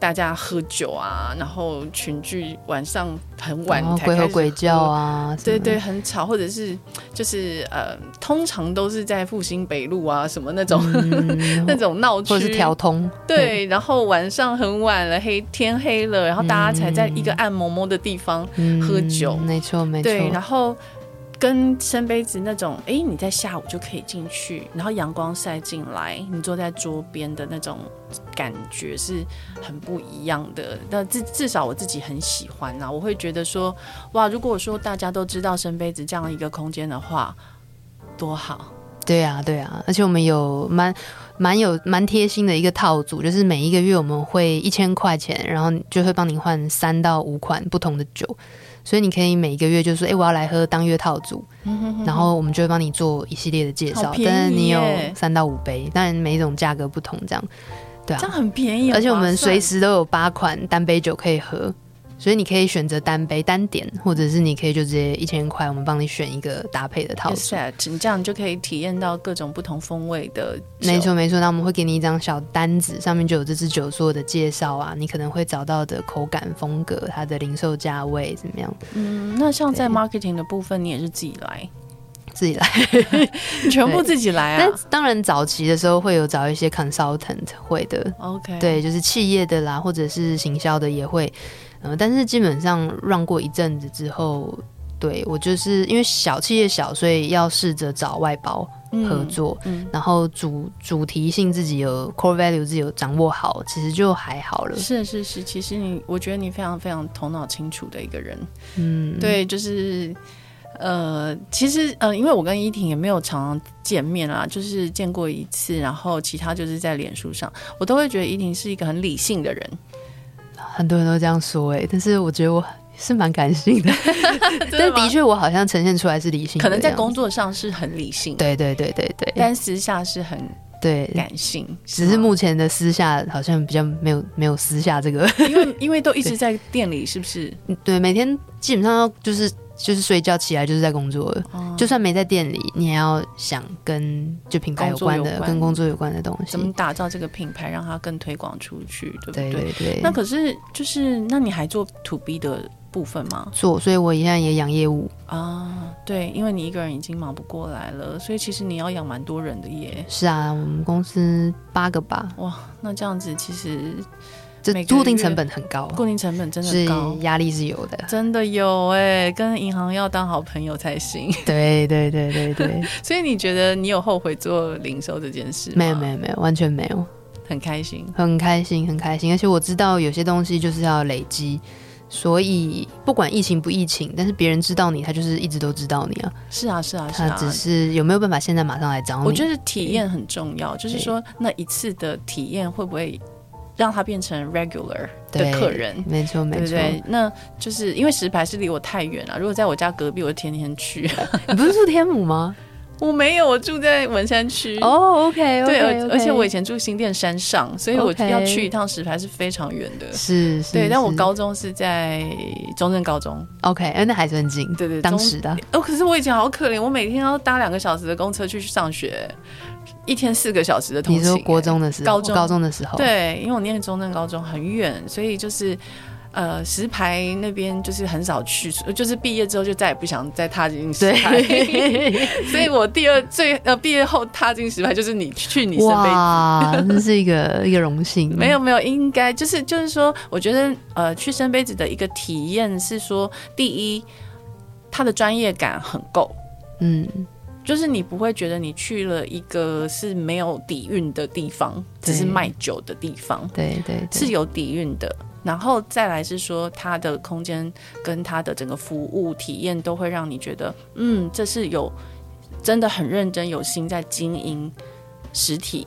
大家喝酒啊，然后群聚，晚上很晚才开始喝，鬼吼鬼叫啊，对对，很吵，或者是就是呃，通常都是在复兴北路啊什么那种、嗯、那种闹区，或者是调通，对，然后晚上很晚了，黑天黑了，然后大家才在一个暗摸摸的地方喝酒，嗯、没错没错，对，然后。跟深杯子那种，哎、你在下午就可以进去，然后阳光晒进来，你坐在桌边的那种感觉是很不一样的。那至至少我自己很喜欢呐，我会觉得说，哇，如果说大家都知道深杯子这样一个空间的话，多好。对啊，对啊，而且我们有蛮蛮有蛮贴心的一个套组，就是每一个月我们会一千块钱，然后就会帮你换三到五款不同的酒。所以你可以每一个月就说，哎、欸，我要来喝当月套组，然后我们就会帮你做一系列的介绍。但是你有三到五杯，当然每一种价格不同，这样，对啊，这样很便宜。而且我们随时都有八款单杯酒可以喝。所以你可以选择单杯单点，或者是你可以就直接一千块，我们帮你选一个搭配的套餐。你这样就可以体验到各种不同风味的。没错没错，那我们会给你一张小单子，上面就有这支酒所有的介绍啊，你可能会找到的口感风格，它的零售价位怎么样？嗯，那像在 marketing 的部分，你也是自己来？自己来，全部自己来啊！但当然早期的时候会有找一些 consultant 会的，OK，对，就是企业的啦，或者是行销的也会，嗯、呃，但是基本上让过一阵子之后，对我就是因为小企业小，所以要试着找外包合作，嗯嗯、然后主主题性自己有 core value 自己有掌握好，其实就还好了。是是是，其实你我觉得你非常非常头脑清楚的一个人，嗯，对，就是。呃，其实呃，因为我跟依婷也没有常常见面啊，就是见过一次，然后其他就是在脸书上，我都会觉得依婷是一个很理性的人。很多人都这样说哎，但是我觉得我是蛮感性的，但的确我好像呈现出来是理性，可能在工作上是很理性，对对对对对，但私下是很对。感性，只是目前的私下好像比较没有没有私下这个，因为因为都一直在店里，是不是？对，每天基本上就是。就是睡觉起来就是在工作，哦、就算没在店里，你也要想跟就品牌有关的、关跟工作有关的东西，怎么打造这个品牌，让它更推广出去，对不对？对对对。那可是就是，那你还做 to B 的部分吗？做，所以我现在也养业务啊。对，因为你一个人已经忙不过来了，所以其实你要养蛮多人的耶。是啊，我们公司八个吧。哇，那这样子其实。这固定成本很高，固定成本真的高，压力是有的，真的有哎、欸，跟银行要当好朋友才行。对对对对对，所以你觉得你有后悔做零售这件事？没有没有没有，完全没有，很开心，很开心很开心，而且我知道有些东西就是要累积，所以不管疫情不疫情，但是别人知道你，他就是一直都知道你啊。是啊是啊是啊，他只是有没有办法现在马上来找你？我觉得体验很重要，就是说那一次的体验会不会？让他变成 regular 的客人，没错没错，对不对？那就是因为石牌是离我太远了。如果在我家隔壁，我就天天去。你不是住天母吗？我没有，我住在文山区。哦，OK，对，而且我以前住新店山上，所以我要去一趟石牌是非常远的。是，对。但我高中是在中正高中，OK，那还是很近。对对，当时的。哦，可是我以前好可怜，我每天要搭两个小时的公车去上学。一天四个小时的通勤，你说国中的时候，高中。高中的时候，对，因为我念中正高中很远，所以就是呃石牌那边就是很少去，就是毕业之后就再也不想再踏进石牌，所以我第二最呃毕业后踏进石牌就是你去你生杯子，哇，这是一个 一个荣幸。没有没有，应该就是就是说，我觉得呃去生杯子的一个体验是说，第一，他的专业感很够，嗯。就是你不会觉得你去了一个是没有底蕴的地方，只是卖酒的地方，对，对对，是有底蕴的。然后再来是说，它的空间跟它的整个服务体验都会让你觉得，嗯，这是有真的很认真有心在经营实体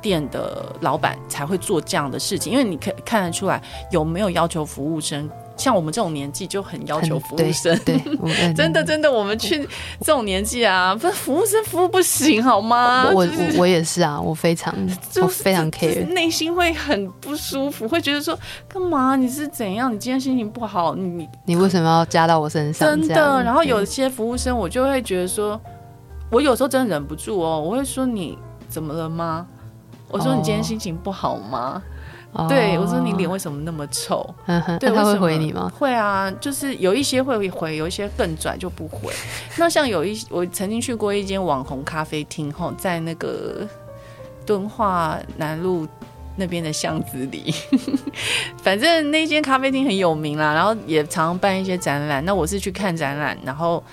店的老板才会做这样的事情，因为你可以看得出来有没有要求服务生。像我们这种年纪就很要求服务生，对，真的真的，我们去这种年纪啊，不是服务生服务不行好吗？我我我也是啊，我非常 我非常 care，内心会很不舒服，会觉得说干嘛？你是怎样？你今天心情不好？你你为什么要加到我身上？真的。然后有些服务生，我就会觉得说，我有时候真的忍不住哦，我会说你怎么了吗？我说你今天心情不好吗？对，我说你脸为什么那么臭？对，他会回你吗？会啊，就是有一些会回，有一些更拽就不回。那像有一，我曾经去过一间网红咖啡厅，吼，在那个敦化南路那边的巷子里，反正那间咖啡厅很有名啦，然后也常常办一些展览。那我是去看展览，然后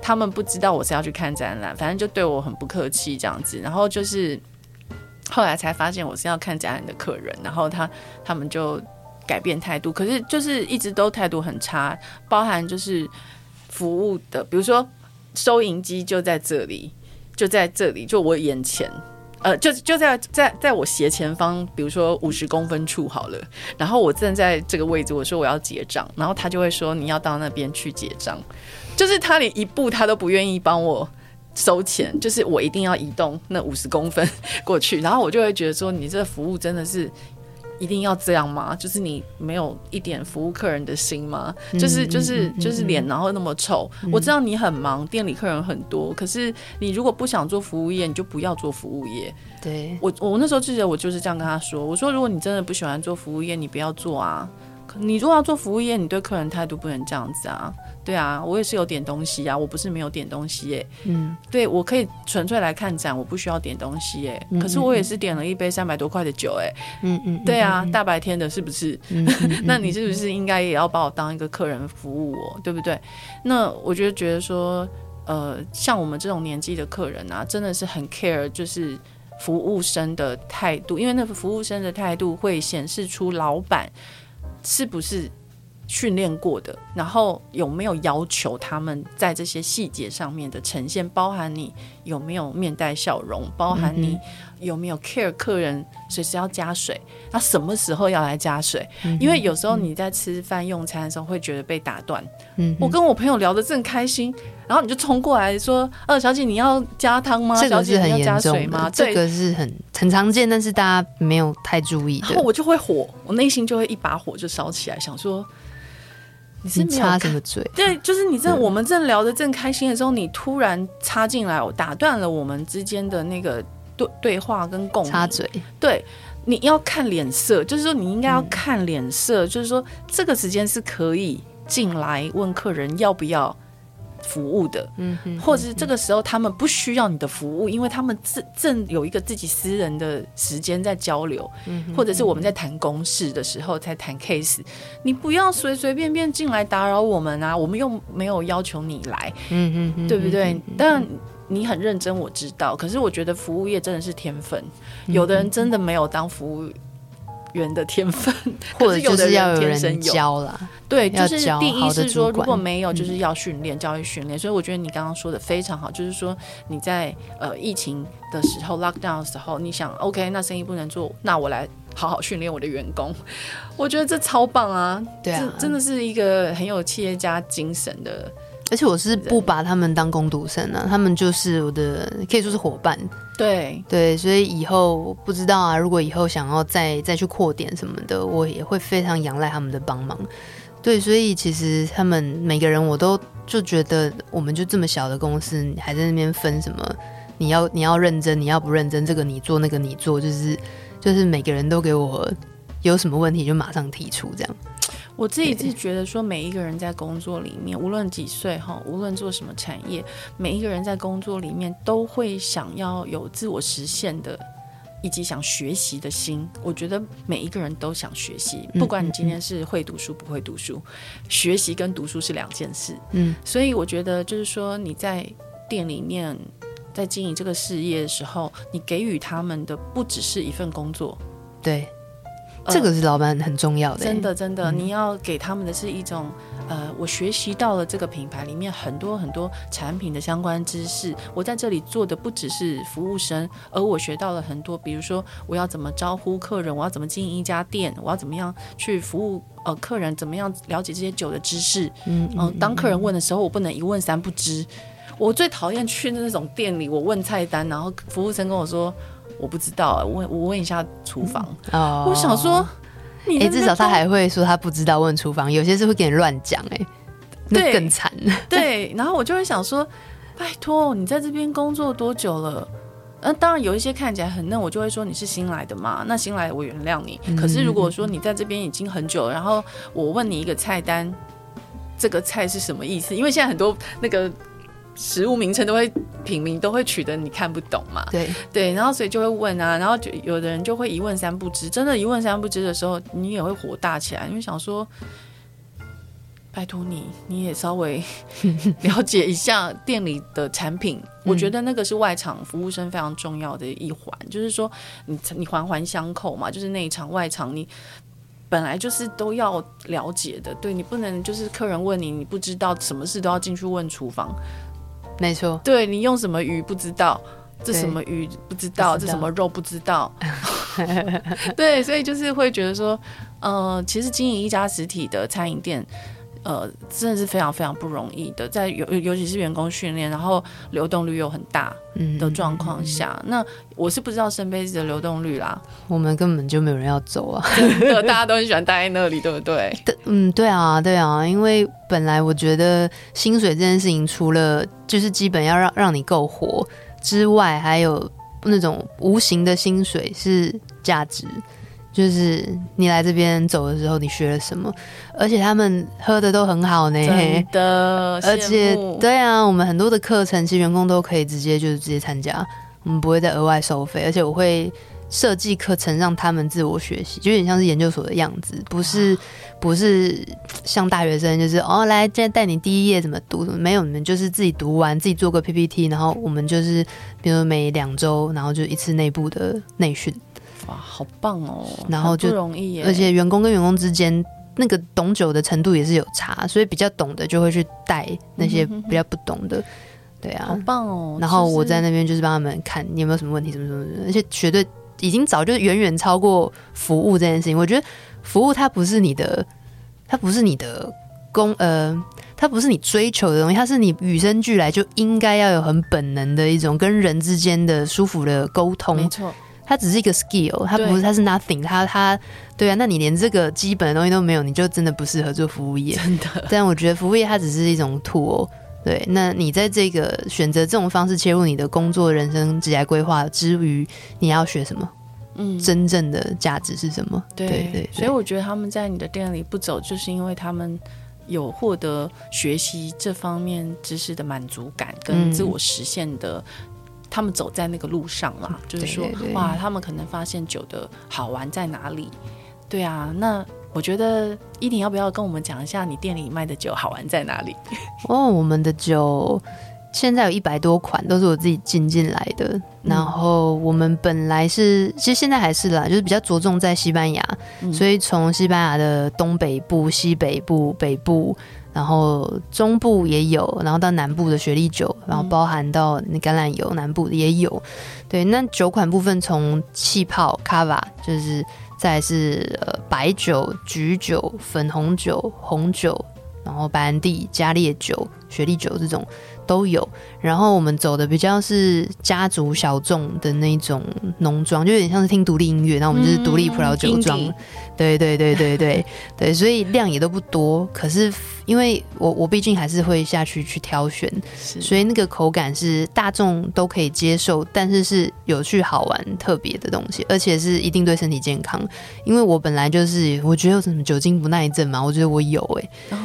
他们不知道我是要去看展览，反正就对我很不客气这样子，然后就是。后来才发现我是要看展览的客人，然后他他们就改变态度，可是就是一直都态度很差，包含就是服务的，比如说收银机就在这里，就在这里，就我眼前，呃，就就在在在我斜前方，比如说五十公分处好了，然后我站在这个位置，我说我要结账，然后他就会说你要到那边去结账，就是他连一步他都不愿意帮我。收钱就是我一定要移动那五十公分 过去，然后我就会觉得说，你这个服务真的是一定要这样吗？就是你没有一点服务客人的心吗？就是就是就是脸然后那么臭。我知道你很忙，店里客人很多，可是你如果不想做服务业，你就不要做服务业。对，我我那时候记得我就是这样跟他说，我说如果你真的不喜欢做服务业，你不要做啊。你如果要做服务业，你对客人态度不能这样子啊。对啊，我也是有点东西啊，我不是没有点东西耶。嗯，对，我可以纯粹来看展，我不需要点东西耶。嗯嗯嗯，可是我也是点了一杯三百多块的酒哎。嗯，嗯嗯，对啊，大白天的，是不是？嗯 那你是不是应该也要把我当一个客人服务我，对不对？那我就觉得说，呃，像我们这种年纪的客人啊，真的是很 care，就是服务生的态度，因为那个服务生的态度会显示出老板是不是。训练过的，然后有没有要求他们在这些细节上面的呈现，包含你有没有面带笑容，包含你有没有 care 客人随时要加水，那什么时候要来加水？因为有时候你在吃饭用餐的时候会觉得被打断。嗯，我跟我朋友聊得正开心，然后你就冲过来说：“呃，小姐你要加汤吗？小姐你要加水吗？”这个是很很常见，但是大家没有太注意的。然后我就会火，我内心就会一把火就烧起来，想说。你是插什么嘴？对，就是你正我们正聊得正开心的时候，你突然插进来，我打断了我们之间的那个对对话跟共插嘴。对，你要看脸色，就是说你应该要看脸色，就是说这个时间是可以进来问客人要不要。服务的，嗯，或者是这个时候他们不需要你的服务，因为他们正正有一个自己私人的时间在交流，嗯，或者是我们在谈公事的时候在谈 case，你不要随随便便进来打扰我们啊，我们又没有要求你来，嗯嗯，对不对？但你很认真，我知道，可是我觉得服务业真的是天分，有的人真的没有当服务员的天分，或者就是要有人教啦。对，就是第一是说，如果没有，就是要训练、教育训练。所以我觉得你刚刚说的非常好，就是说你在呃疫情的时候、lockdown 的时候，你想 OK，那生意不能做，那我来好好训练我的员工。我觉得这超棒啊！对啊，真的是一个很有企业家精神的。而且我是不把他们当工读生啊，他们就是我的，可以说是伙伴。对对，所以以后不知道啊，如果以后想要再再去扩点什么的，我也会非常仰赖他们的帮忙。对，所以其实他们每个人，我都就觉得，我们就这么小的公司，你还在那边分什么？你要你要认真，你要不认真，这个你做，那个你做，就是就是每个人都给我有什么问题就马上提出这样。我自己是觉得说，每一个人在工作里面，无论几岁哈，无论做什么产业，每一个人在工作里面都会想要有自我实现的，以及想学习的心。我觉得每一个人都想学习，不管你今天是会读书不会读书，学习跟读书是两件事。嗯，所以我觉得就是说你在店里面在经营这个事业的时候，你给予他们的不只是一份工作，对。这个是老板很重要的，真的真的，你要给他们的是一种，呃，我学习到了这个品牌里面很多很多产品的相关知识。我在这里做的不只是服务生，而我学到了很多，比如说我要怎么招呼客人，我要怎么经营一家店，我要怎么样去服务呃客人，怎么样了解这些酒的知识。嗯嗯，当客人问的时候，我不能一问三不知。我最讨厌去那种店里，我问菜单，然后服务生跟我说。我不知道，问我问一下厨房。哦、嗯，我想说，哎、欸，至少他还会说他不知道问厨房，有些是会给你乱讲，哎，那更惨。对，然后我就会想说，拜托，你在这边工作多久了？当然有一些看起来很嫩，我就会说你是新来的嘛。那新来的我原谅你。嗯、可是如果说你在这边已经很久了，然后我问你一个菜单，这个菜是什么意思？因为现在很多那个。食物名称都会品名都会取得你看不懂嘛？对对，然后所以就会问啊，然后就有的人就会一问三不知，真的，一问三不知的时候，你也会火大起来，因为想说，拜托你，你也稍微 了解一下店里的产品。嗯、我觉得那个是外场服务生非常重要的一环，就是说你你环环相扣嘛，就是内场外场你本来就是都要了解的，对，你不能就是客人问你，你不知道什么事都要进去问厨房。没错，对，你用什么鱼不知道，这什么鱼不知道，这什么肉不知道，对，所以就是会觉得说，呃，其实经营一家实体的餐饮店。呃，真的是非常非常不容易的，在尤尤其是员工训练，然后流动率又很大的状况下，嗯、那我是不知道圣杯子的流动率啦。我们根本就没有人要走啊，大家都很喜欢待在那里，对不对？嗯，对啊，对啊，因为本来我觉得薪水这件事情，除了就是基本要让让你够活之外，还有那种无形的薪水是价值。就是你来这边走的时候，你学了什么？而且他们喝的都很好呢，真的。而且，对啊，我们很多的课程，其实员工都可以直接就是直接参加，我们不会再额外收费。而且我会设计课程让他们自我学习，就有点像是研究所的样子，不是 不是像大学生，就是哦来，现在带你第一页怎么读，没有，你们就是自己读完，自己做个 PPT，然后我们就是比如每两周，然后就一次内部的内训。哇，好棒哦！然后就不容易耶，而且员工跟员工之间那个懂酒的程度也是有差，所以比较懂的就会去带那些比较不懂的，对啊，好棒哦！然后我在那边就是帮他们看你有没有什么问题，什么什么，而且绝对已经早就远远超过服务这件事情。我觉得服务它不是你的，它不是你的工，呃，它不是你追求的东西，它是你与生俱来就应该要有很本能的一种跟人之间的舒服的沟通，没错。它只是一个 skill，它不是，它是 nothing，它它对啊，那你连这个基本的东西都没有，你就真的不适合做服务业。真的，但我觉得服务业它只是一种 tool，对。那你在这个选择这种方式切入你的工作、人生、职业规划之余，你要学什么？嗯，真正的价值是什么？对对，对。所以我觉得他们在你的店里不走，就是因为他们有获得学习这方面知识的满足感跟自我实现的。他们走在那个路上啦，就是说，哇，他们可能发现酒的好玩在哪里？对啊，那我觉得依婷要不要跟我们讲一下你店里卖的酒好玩在哪里？哦，我们的酒现在有一百多款，都是我自己进进来的。嗯。然后我们本来是，其实现在还是啦，就是比较着重在西班牙，嗯。所以从西班牙的东北部、西北部、北部。然后中部也有，然后到南部的雪莉酒，然后包含到那橄榄油，南部的也有。对，那酒款部分从气泡、卡瓦，就是再来是呃白酒、橘酒、粉红酒、红酒，然后白兰地、加烈酒、雪莉酒这种。都有，然后我们走的比较是家族小众的那种农庄，就有点像是听独立音乐，那我们就是独立葡萄酒庄，对对对对对对，所以量也都不多。可是因为我我毕竟还是会下去去挑选，所以那个口感是大众都可以接受，但是是有趣好玩特别的东西，而且是一定对身体健康。因为我本来就是我觉得有什么酒精不耐症嘛，我觉得我有哎、欸。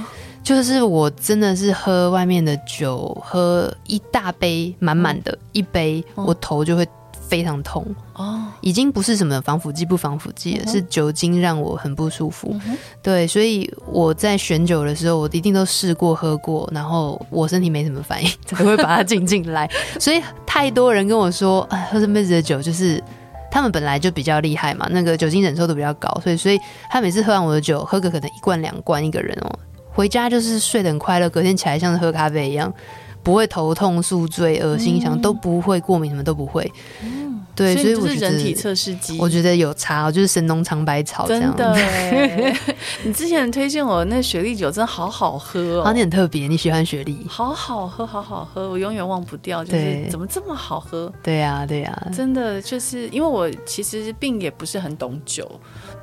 就是我真的是喝外面的酒，喝一大杯满满的一杯，我头就会非常痛哦，已经不是什么防腐剂不防腐剂了，是酒精让我很不舒服。对，所以我在选酒的时候，我一定都试过喝过，然后我身体没什么反应，才会把它进进来。所以太多人跟我说，哎，喝这辈子的酒就是他们本来就比较厉害嘛，那个酒精忍受度比较高，所以所以他每次喝完我的酒，喝个可能一罐两罐一个人哦。回家就是睡得很快乐，隔天起来像是喝咖啡一样，不会头痛、宿醉、恶心，想都不会过敏，什么都不会。嗯，对，所以我觉得人体测试机，我觉得有差，就是神农尝百草这样。真的，你之前推荐我那雪莉酒真的好好喝哦，啊，你很特别，你喜欢雪莉，好好喝，好好喝，我永远忘不掉，就是怎么这么好喝？对呀，对呀，真的就是因为我其实并也不是很懂酒。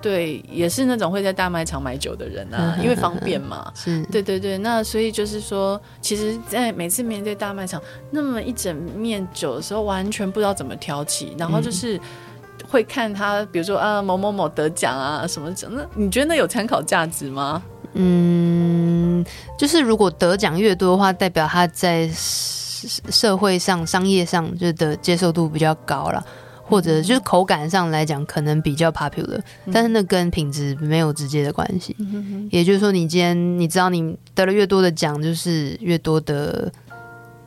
对，也是那种会在大卖场买酒的人啊，因为方便嘛。是，对对对。那所以就是说，其实，在每次面对大卖场那么一整面酒的时候，完全不知道怎么挑起，然后就是会看他，比如说啊某某某得奖啊什么奖，那你觉得那有参考价值吗？嗯，就是如果得奖越多的话，代表他在社会上、商业上就的接受度比较高了。或者就是口感上来讲，可能比较 popular，但是那跟品质没有直接的关系。嗯。也就是说，你今天你知道你得了越多的奖，就是越多的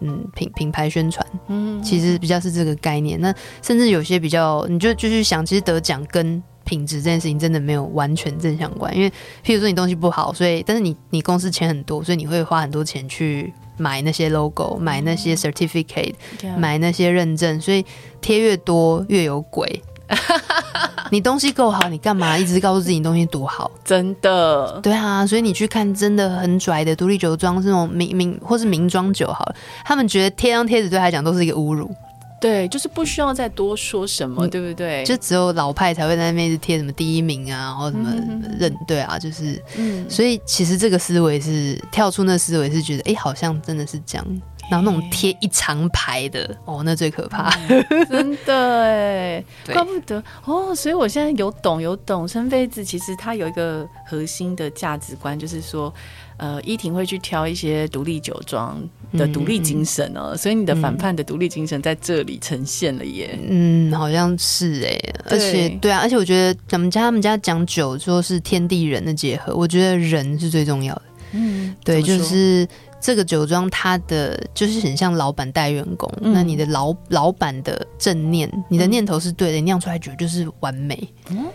嗯品品牌宣传。嗯，其实比较是这个概念。那甚至有些比较，你就就是想，其实得奖跟品质这件事情真的没有完全正相关。因为譬如说你东西不好，所以但是你你公司钱很多，所以你会花很多钱去。买那些 logo，买那些 certificate，、嗯、买那些认证，所以贴越多越有鬼。你东西够好，你干嘛一直告诉自己东西多好？真的，对啊，所以你去看真的很拽的独立酒庄，这种名名或是名庄酒好了，他们觉得贴张贴纸对他来讲都是一个侮辱。对，就是不需要再多说什么，对不对？就只有老派才会在那边一直贴什么第一名啊，然后什么认，对啊，就是，嗯，所以其实这个思维是跳出那思维是觉得，哎，好像真的是这样，然后那种贴一长排的，哦，那最可怕，嗯、真的哎，怪不得哦，所以我现在有懂有懂，深妃子其实它有一个核心的价值观，就是说。呃，依婷会去挑一些独立酒庄的独立精神哦、所以你的反叛的独立精神在这里呈现了耶。嗯，好像是哎、欸，而且对啊，而且我觉得咱们家他们家讲酒说是天地人的结合，我觉得人是最重要的。嗯，对，就是这个酒庄，它的就是很像老板带员工，嗯、那你的老老板的正念，你的念头是对的，酿出来酒就是完美。嗯，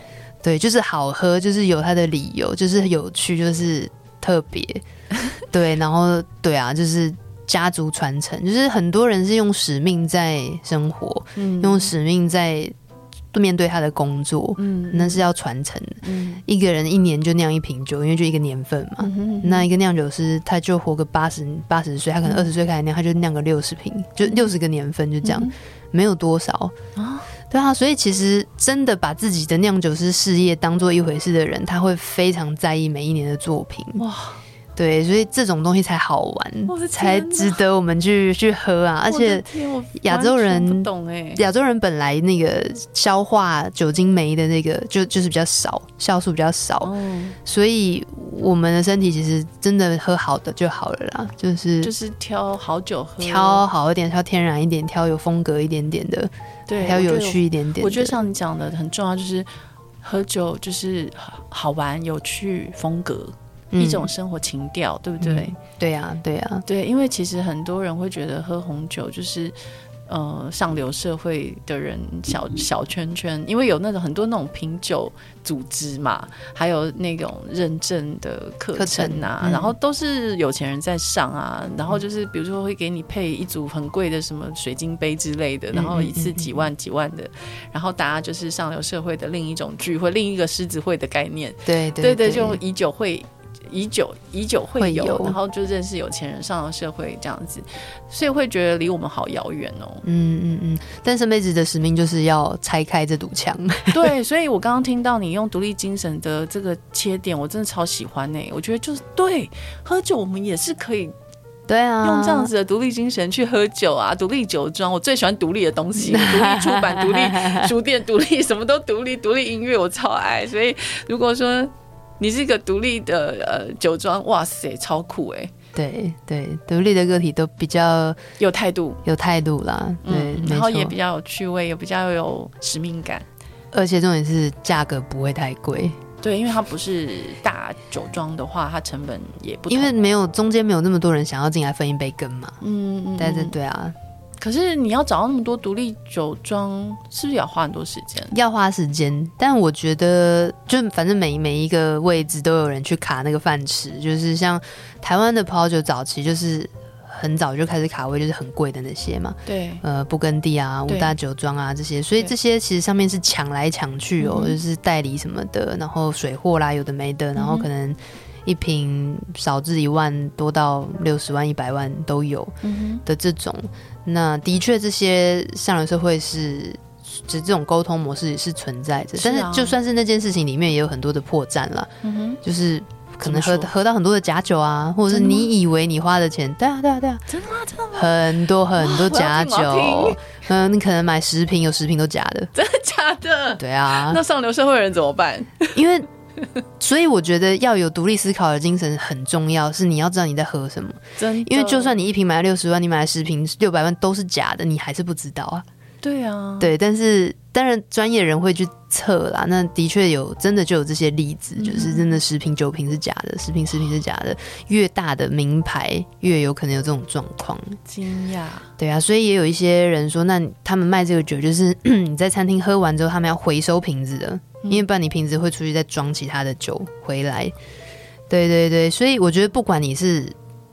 对，就是好喝，就是有它的理由，就是有趣，就是。特别 对，然后对啊，就是家族传承，就是很多人是用使命在生活，嗯、用使命在面对他的工作，嗯，那是要传承。嗯、一个人一年就酿一瓶酒，因为就一个年份嘛。嗯、哼哼那一个酿酒师他就活个八十八十岁，他可能二十岁开始酿，他就酿个六十瓶，就六十个年份，就这样，嗯、没有多少啊。对啊，所以其实真的把自己的酿酒师事业当做一回事的人，他会非常在意每一年的作品。哇，对，所以这种东西才好玩，才值得我们去去喝啊！而且亚洲人懂哎，亚洲人本来那个消化酒精酶的那个就就是比较少，酵素比较少，哦、所以我们的身体其实真的喝好的就好了啦，就是就是挑好酒喝，挑好一点，挑天然一点，挑有风格一点点的。对，还要有趣一点点我。我觉得像你讲的很重要，就是喝酒就是好玩、有趣、风格，嗯、一种生活情调，对不对？嗯、对呀、啊，对呀、啊，对，因为其实很多人会觉得喝红酒就是。呃，上流社会的人小小圈圈，因为有那种很多那种品酒组织嘛，还有那种认证的课程啊，程嗯、然后都是有钱人在上啊，然后就是比如说会给你配一组很贵的什么水晶杯之类的，然后一次几万几万的，然后大家就是上流社会的另一种聚会，另一个狮子会的概念，对对对，对，对，就以酒会。以酒以酒会友，会有然后就认识有钱人，上了社会这样子，所以会觉得离我们好遥远哦。嗯嗯嗯，但是妹子的使命就是要拆开这堵墙。对，所以我刚刚听到你用独立精神的这个切点，我真的超喜欢呢。我觉得就是对，喝酒我们也是可以，对啊，用这样子的独立精神去喝酒啊，独立酒庄，我最喜欢独立的东西，独立出版、独立书店、独立什么都独立，独立音乐我超爱。所以如果说。你是一个独立的呃酒庄，哇塞，超酷哎！对对，独立的个体都比较有态度，有态度啦。对，嗯、然后也比较有趣味，也比较有使命感，而且重点是价格不会太贵。对，因为它不是大酒庄的话，它成本也不因为没有中间没有那么多人想要进来分一杯羹嘛。嗯，嗯嗯，但是对啊。可是你要找到那么多独立酒庄，是不是要花很多时间？要花时间，但我觉得就反正每每一个位置都有人去卡那个饭吃，就是像台湾的葡萄酒早期就是很早就开始卡位，就是很贵的那些嘛。对，呃，布根地啊，五大酒庄啊这些，所以这些其实上面是抢来抢去哦，就是代理什么的，然后水货啦，有的没的，然后可能。一瓶少至一万多到六十万、一百万都有的这种，嗯、那的确这些上流社会是，就这种沟通模式也是存在着。但是就算是那件事情里面也有很多的破绽了，就是可能喝喝到很多的假酒啊，或者是你以为你花的钱，对啊对啊对啊，真的吗？真的吗？很多很多假酒，嗯，你可能买十瓶有十瓶都假的，真的假的？对啊，那上流社会人怎么办？因为。所以我觉得要有独立思考的精神很重要，是你要知道你在喝什么。真的，因为就算你一瓶买了六十万，你买了十瓶六百万都是假的，你还是不知道啊。对啊，对，但是当然专业人会去测啦。那的确有，真的就有这些例子，就是真的十瓶九瓶是假的，十瓶十瓶是假的。越大的名牌越有可能有这种状况。惊讶。对啊，所以也有一些人说，那他们卖这个酒，就是 你在餐厅喝完之后，他们要回收瓶子的。因为不然你瓶子会出去再装其他的酒回来，对对对，所以我觉得不管你是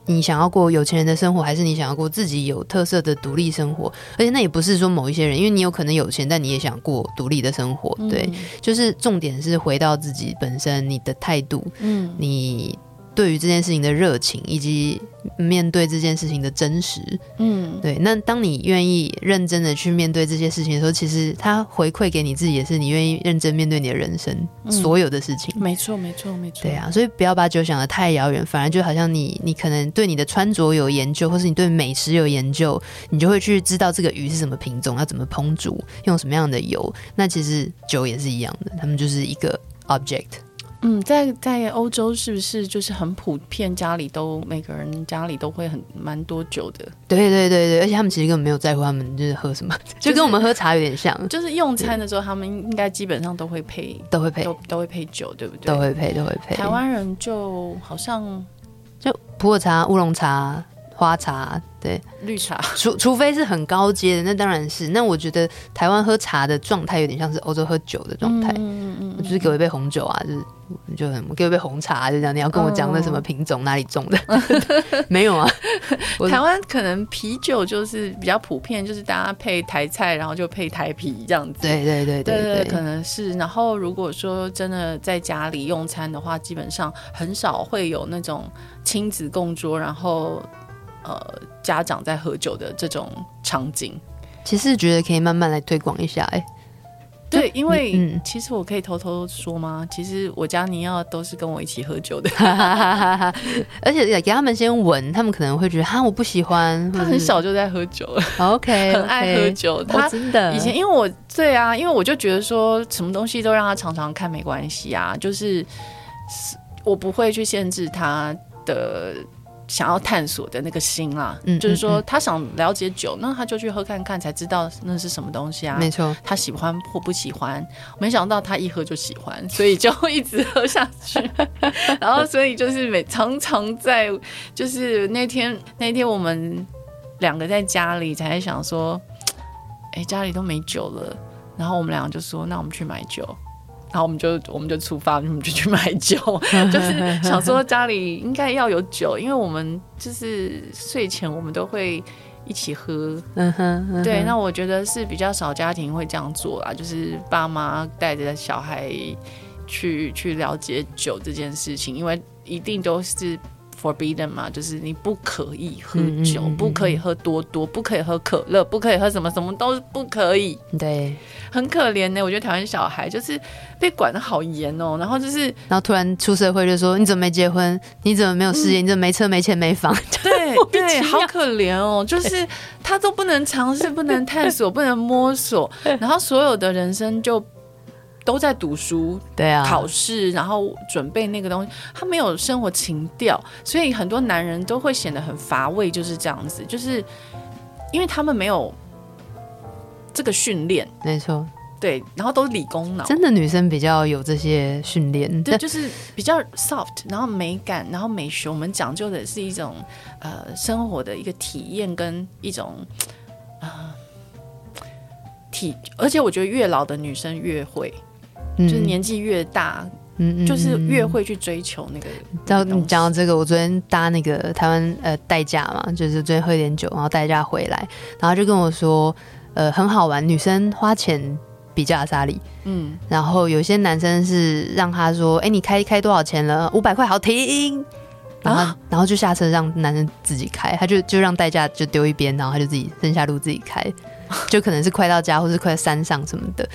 你想要过有钱人的生活，还是你想要过自己有特色的独立生活，而且那也不是说某一些人，因为你有可能有钱，但你也想过独立的生活，对，就是重点是回到自己本身，你的态度，嗯，你对于这件事情的热情，以及面对这件事情的真实。嗯，对。那当你愿意认真的去面对这些事情的时候，其实它回馈给你自己，也是你愿意认真面对你的人生、嗯、所有的事情。没错，没错，没错。对啊，所以不要把酒想得太遥远，反而就好像你，你可能对你的穿着有研究，或是你对美食有研究，你就会去知道这个鱼是什么品种，要怎么烹煮，用什么样的油。那其实酒也是一样的，他们就是一个 object。嗯，在在欧洲是不是就是很普遍，家里都每个人家里都会很蛮多酒的？对对对对，而且他们其实根本没有在乎他们就是喝什么，就跟我们喝茶有点像。就是用餐的时候，他们应该基本上都会配，都会配，都都会配酒，对不对？都会配，都会配。台湾人就好像就普洱茶、乌龙茶。花茶对，绿茶，除除非是很高阶的，那当然是。那我觉得台湾喝茶的状态有点像是欧洲喝酒的状态，嗯嗯，就是给我一杯红酒啊，就是就很给我一杯红茶，就这样。你要跟我讲那什么品种、哪里种的？没有啊。台湾可能啤酒就是比较普遍，就是大家配台菜，然后就配台啤这样子。对对对对对，可能是。然后如果说真的在家里用餐的话，基本上很少会有那种亲子共桌，然后。呃，家长在喝酒的这种场景，其实觉得可以慢慢来推广一下。哎，对，因为、嗯、其实我可以偷偷说吗？其实我家尼奥都是跟我一起喝酒的，而且给他们先闻，他们可能会觉得哈，我不喜欢。他很小就在喝酒了，OK，很爱喝酒。他真的以前，因为我对啊，因为我就觉得说什么东西都让他尝尝看没关系啊，就是我不会去限制他的。想要探索的那个心啦，嗯，就是说他想了解酒，那他就去喝看看，才知道那是什么东西啊。没错，他喜欢或不喜欢，没想到他一喝就喜欢，所以就一直喝下去。然后，所以就是每常常在，就是那天那天我们两个在家里才想说，哎、欸，家里都没酒了，然后我们两个就说，那我们去买酒。然后我们就我们就出发，我们就去买酒，就是 想说家里应该要有酒，因为我们就是睡前我们都会一起喝。嗯哼，对，那我觉得是比较少家庭会这样做啦，就是爸妈带着小孩去去了解酒这件事情，因为一定都是。Forbidden 嘛，就是你不可以喝酒，嗯嗯嗯嗯，不可以喝多多，不可以喝可乐，不可以喝什么什么都不可以。对，很可怜呢。我觉得台湾小孩就是被管的好严哦，然后就是，然后突然出社会就说你怎么没结婚？你怎么没有事业？嗯、你怎么没车没钱没房？对对，好可怜哦，就是他都不能尝试，不能探索，不能摸索，然后所有的人生就。都在读书，对啊，考试，然后准备那个东西，他没有生活情调，所以很多男人都会显得很乏味，就是这样子，就是因为他们没有这个训练，没错，对，然后都是理工脑，真的女生比较有这些训练，对，就是比较 soft，然后美感，然后美学，我们讲究的是一种呃生活的一个体验跟一种啊、呃、体，而且我觉得越老的女生越会。就是年纪越大，嗯，就是越会去追求那个。到你讲到这个，我昨天搭那个台湾呃代驾嘛，就是昨天喝一点酒，然后代驾回来，然后就跟我说，呃，很好玩，女生花钱比较阿莎力，嗯，然后有些男生是让他说，哎、欸，你开开多少钱了？五百块，好停，然后、啊、然后就下车让男生自己开，他就就让代驾就丢一边，然后他就自己剩下路自己开，就可能是快到家或是快到山上什么的。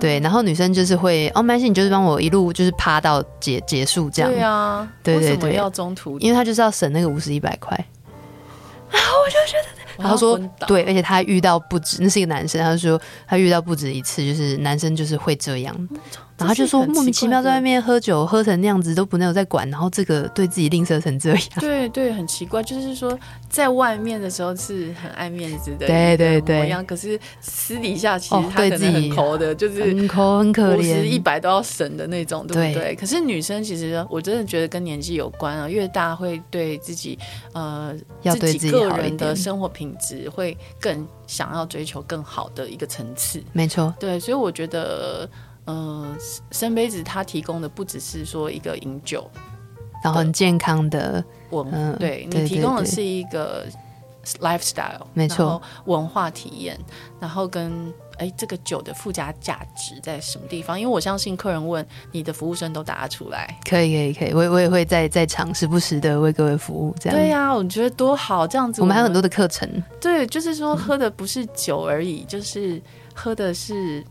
对，然后女生就是会哦，没关系，你就是帮我一路就是趴到结结束这样。对啊，对对对，要中途，因为他就是要省那个五十一百块。然 后我就觉得。然后说：“对，而且他遇到不止，那是一个男生。他说他遇到不止一次，就是男生就是会这样。然后他就说莫名其妙在外面喝酒，喝成那样子都不能有在管。然后这个对自己吝啬成这样，对对，很奇怪。就是说在外面的时候是很爱面子的，对对对，可是私底下其实他可能很抠的，就是很抠很可怜，一百都要省的那种，对不对？可是女生其实我真的觉得跟年纪有关啊，越大会对自己呃要对自己个人的生活品质会。”更想要追求更好的一个层次，没错，对，所以我觉得，嗯、呃，深杯子它提供的不只是说一个饮酒，然后很健康的文，嗯、对，你提供的是一个 lifestyle，没错，文化体验，然后跟哎，这个酒的附加价值在什么地方？因为我相信客人问你的服务生都答得出来。可以可以可以，我我也会在在场时不时的为各位服务。这样对呀、啊，我觉得多好，这样子我们，我们还有很多的课程。对，就是说喝的不是酒而已，嗯、就是喝的是。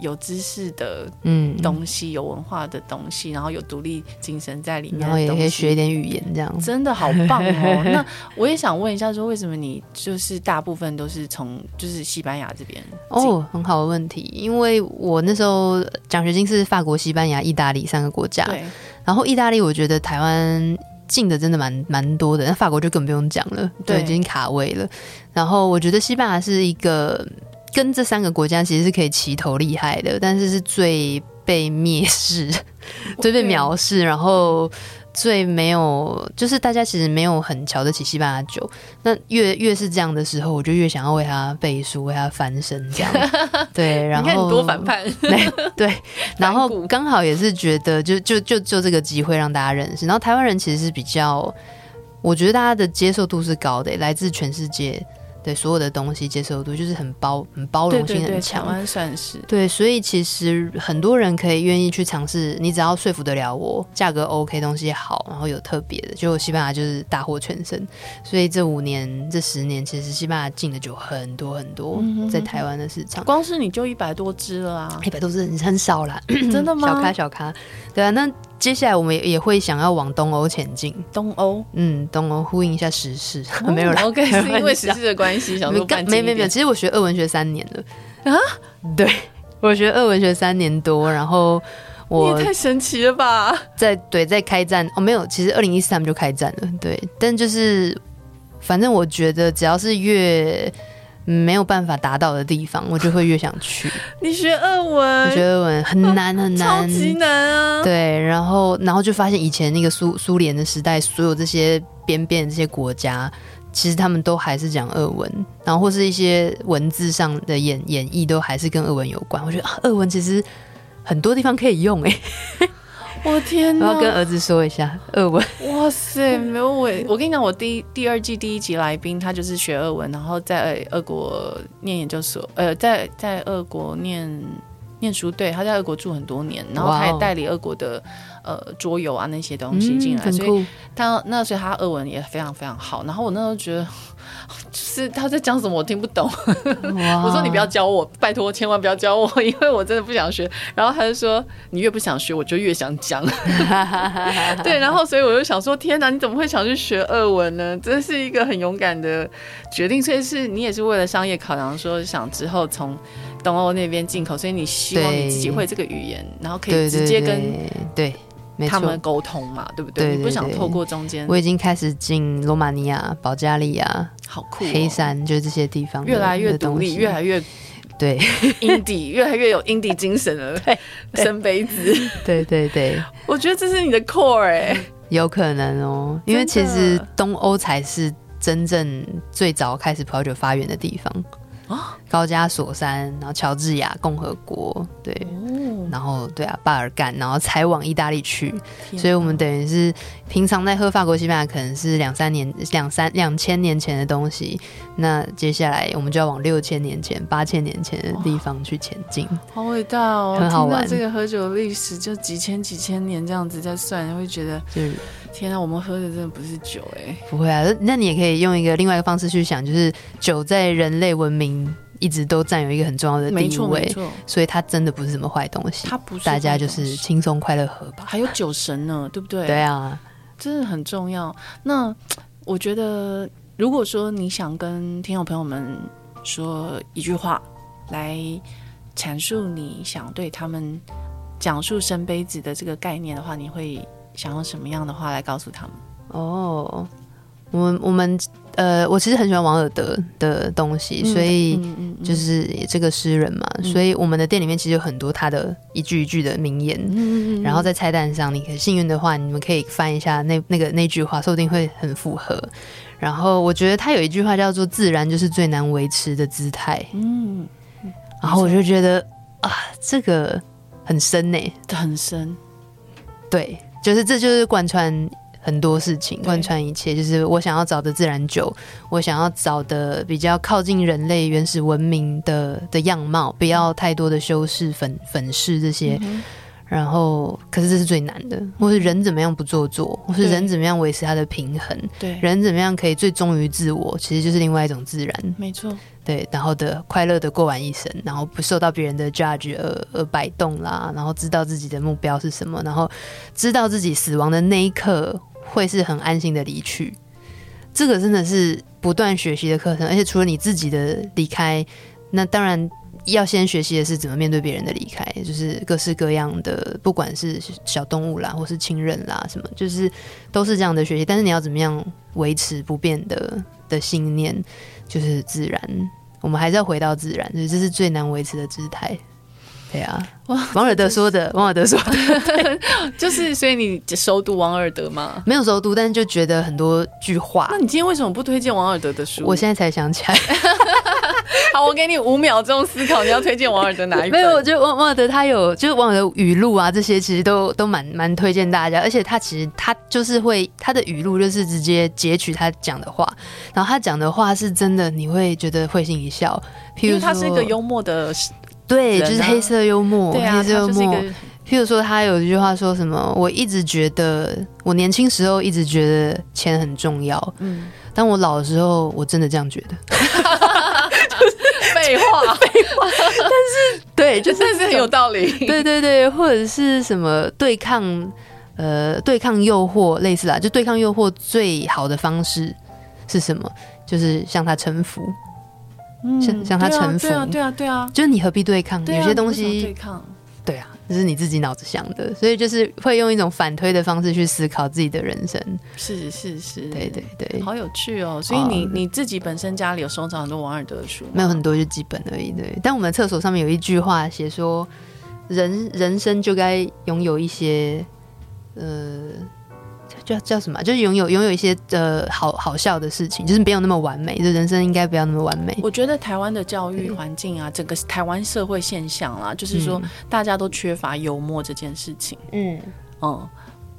有知识的嗯东西，嗯、有文化的东西，然后有独立精神在里面，然后也可以学一点语言，这样真的好棒哦。那我也想问一下，说为什么你就是大部分都是从就是西班牙这边？哦，很好的问题，因为我那时候奖学金是法国、西班牙、意大利三个国家，对。然后意大利我觉得台湾进的真的蛮蛮多的，那法国就更不用讲了，对，已经卡位了。然后我觉得西班牙是一个。跟这三个国家其实是可以齐头厉害的，但是是最被蔑视、最被藐视，然后最没有，就是大家其实没有很瞧得起西班牙酒。那越越是这样的时候，我就越想要为他背书，为他翻身，这样。对，然后多反叛。对，然后刚好也是觉得就，就就就就这个机会让大家认识。然后台湾人其实是比较，我觉得大家的接受度是高的，来自全世界。对所有的东西接受度就是很包很包容性很强，台湾算是对，所以其实很多人可以愿意去尝试，你只要说服得了我，价格 OK，东西好，然后有特别的，就西班牙就是大获全胜。所以这五年这十年，其实西班牙进的酒很多很多，在台湾的市场，光是你就一百多支了啊，一百多支很少啦，真的吗？小咖小咖，对啊，那。接下来我们也会想要往东欧前进。东欧，嗯，东欧呼应一下时事，哦、没有啦。OK，是因为时事的关系，想说没没没有。其实我学俄文学三年了啊，对，我学俄文学三年多，然后我太神奇了吧？在对在开战哦，没有，其实二零一四他们就开战了，对，但就是反正我觉得只要是越。没有办法达到的地方，我就会越想去。你学俄文，你学俄文很难很难，超级难啊！对，然后然后就发现以前那个苏苏联的时代，所有这些边边这些国家，其实他们都还是讲俄文，然后或是一些文字上的演演绎都还是跟俄文有关。我觉得啊，俄文其实很多地方可以用哎。我天哪！我要跟儿子说一下俄文。哇塞，没有我，我跟你讲，我第一第二季第一集来宾，他就是学俄文，然后在俄国念研究所，呃，在在俄国念念书。对，他在俄国住很多年，然后他也代理俄国的。呃，桌游啊那些东西进来，嗯、所以他那所以他俄文也非常非常好。然后我那时候觉得，就是他在讲什么我听不懂。我说你不要教我，拜托千万不要教我，因为我真的不想学。然后他就说，你越不想学，我就越想讲。对，然后所以我就想说，天哪，你怎么会想去学俄文呢？真是一个很勇敢的决定。所以是你也是为了商业考量，说想之后从东欧那边进口，所以你希望你自己会这个语言，然后可以直接跟。对他们沟通嘛，对不对？对对对，你不想透过中间。我已经开始进罗马尼亚、保加利亚，好酷、哦！黑山就是这些地方，越来越独立，越来越 对 indie，越来越有 indie 精神了。生 杯子，对对对，我觉得这是你的 core 哎、欸，有可能哦，因为其实东欧才是真正最早开始葡萄酒发源的地方。高加索山，然后乔治亚共和国，对，哦、然后对啊，巴尔干，然后才往意大利去，所以我们等于是平常在喝法国、西班牙，可能是两三年、两三两千年前的东西，那接下来我们就要往六千年前、八千年前的地方去前进。好伟大哦，很好玩。这个喝酒历史就几千几千年这样子在算，会觉得，就是天啊，我们喝的真的不是酒哎、欸，不会啊，那你也可以用一个另外一个方式去想，就是酒在人类文明。一直都占有一个很重要的地位，所以它真的不是什么坏东西。它不是，大家就是轻松快乐喝吧。还有酒神呢，对不对？对啊，真的很重要。那我觉得，如果说你想跟听众朋友们说一句话，来阐述你想对他们讲述生杯子的这个概念的话，你会想用什么样的话来告诉他们？哦，我们我们。呃，我其实很喜欢王尔德的东西，所以就是这个诗人嘛，所以我们的店里面其实有很多他的一句一句的名言。嗯嗯嗯、然后在菜单上，你可以幸运的话，你们可以翻一下那那个那句话，说不定会很符合。然后我觉得他有一句话叫做“自然就是最难维持的姿态”。嗯，然后我就觉得啊，这个很深呢，很深。对，就是这就是贯穿。很多事情，贯穿一切。就是我想要找的自然酒，我想要找的比较靠近人类原始文明的的样貌，不要太多的修饰、粉粉饰这些。嗯然后，可是这是最难的，或是人怎么样不做作，或是人怎么样维持他的平衡，对，人怎么样可以最忠于自我，其实就是另外一种自然，没错，对，然后的快乐的过完一生，然后不受到别人的 judge 而而摆动啦，然后知道自己的目标是什么，然后知道自己死亡的那一刻会是很安心的离去，这个真的是不断学习的课程，而且除了你自己的离开，那当然。要先学习的是怎么面对别人的离开，就是各式各样的，不管是小动物啦，或是亲人啦，什么，就是都是这样的学习。但是你要怎么样维持不变的的信念，就是自然，我们还是要回到自然，所以这是最难维持的姿态。对啊，哇，王尔德说的，王尔德说的，就是所以你熟读王尔德吗？没有熟读，但是就觉得很多句话。那你今天为什么不推荐王尔德的书？我现在才想起来。好，我给你五秒钟思考，你要推荐王尔德哪一本？没有，我觉得王王尔德他有，就是王尔德语录啊，这些其实都都蛮蛮推荐大家。而且他其实他就是会他的语录就是直接截取他讲的话，然后他讲的话是真的，你会觉得会心一笑。譬如说，他是一个幽默的。对，就是黑色幽默，啊、黑色幽默。譬如说，他有一句话说什么：“我一直觉得，我年轻时候一直觉得钱很重要。嗯，当我老的时候，我真的这样觉得。就 是废话，废话。但是，对，就是 很有道理。对对对，或者是什么对抗，呃，对抗诱惑，类似啦，就对抗诱惑最好的方式是什么？就是向他臣服。”向向他臣服，对啊，对啊，对啊，就是你何必对抗？对啊，有些东西对抗，对啊，这是你自己脑子想的，所以就是会用一种反推的方式去思考自己的人生。是是是，对对对，好有趣哦。所以你你自己本身家里有收藏很多王尔德的书？没有很多，就几本而已。对，但我们厕所上面有一句话写说，人人生就该拥有一些，呃。叫叫什么？就是拥有拥有一些呃好好笑的事情，就是没有那么完美，就人生应该不要那么完美。我觉得台湾的教育环境啊，整个台湾社会现象啦，就是说大家都缺乏幽默这件事情。嗯嗯，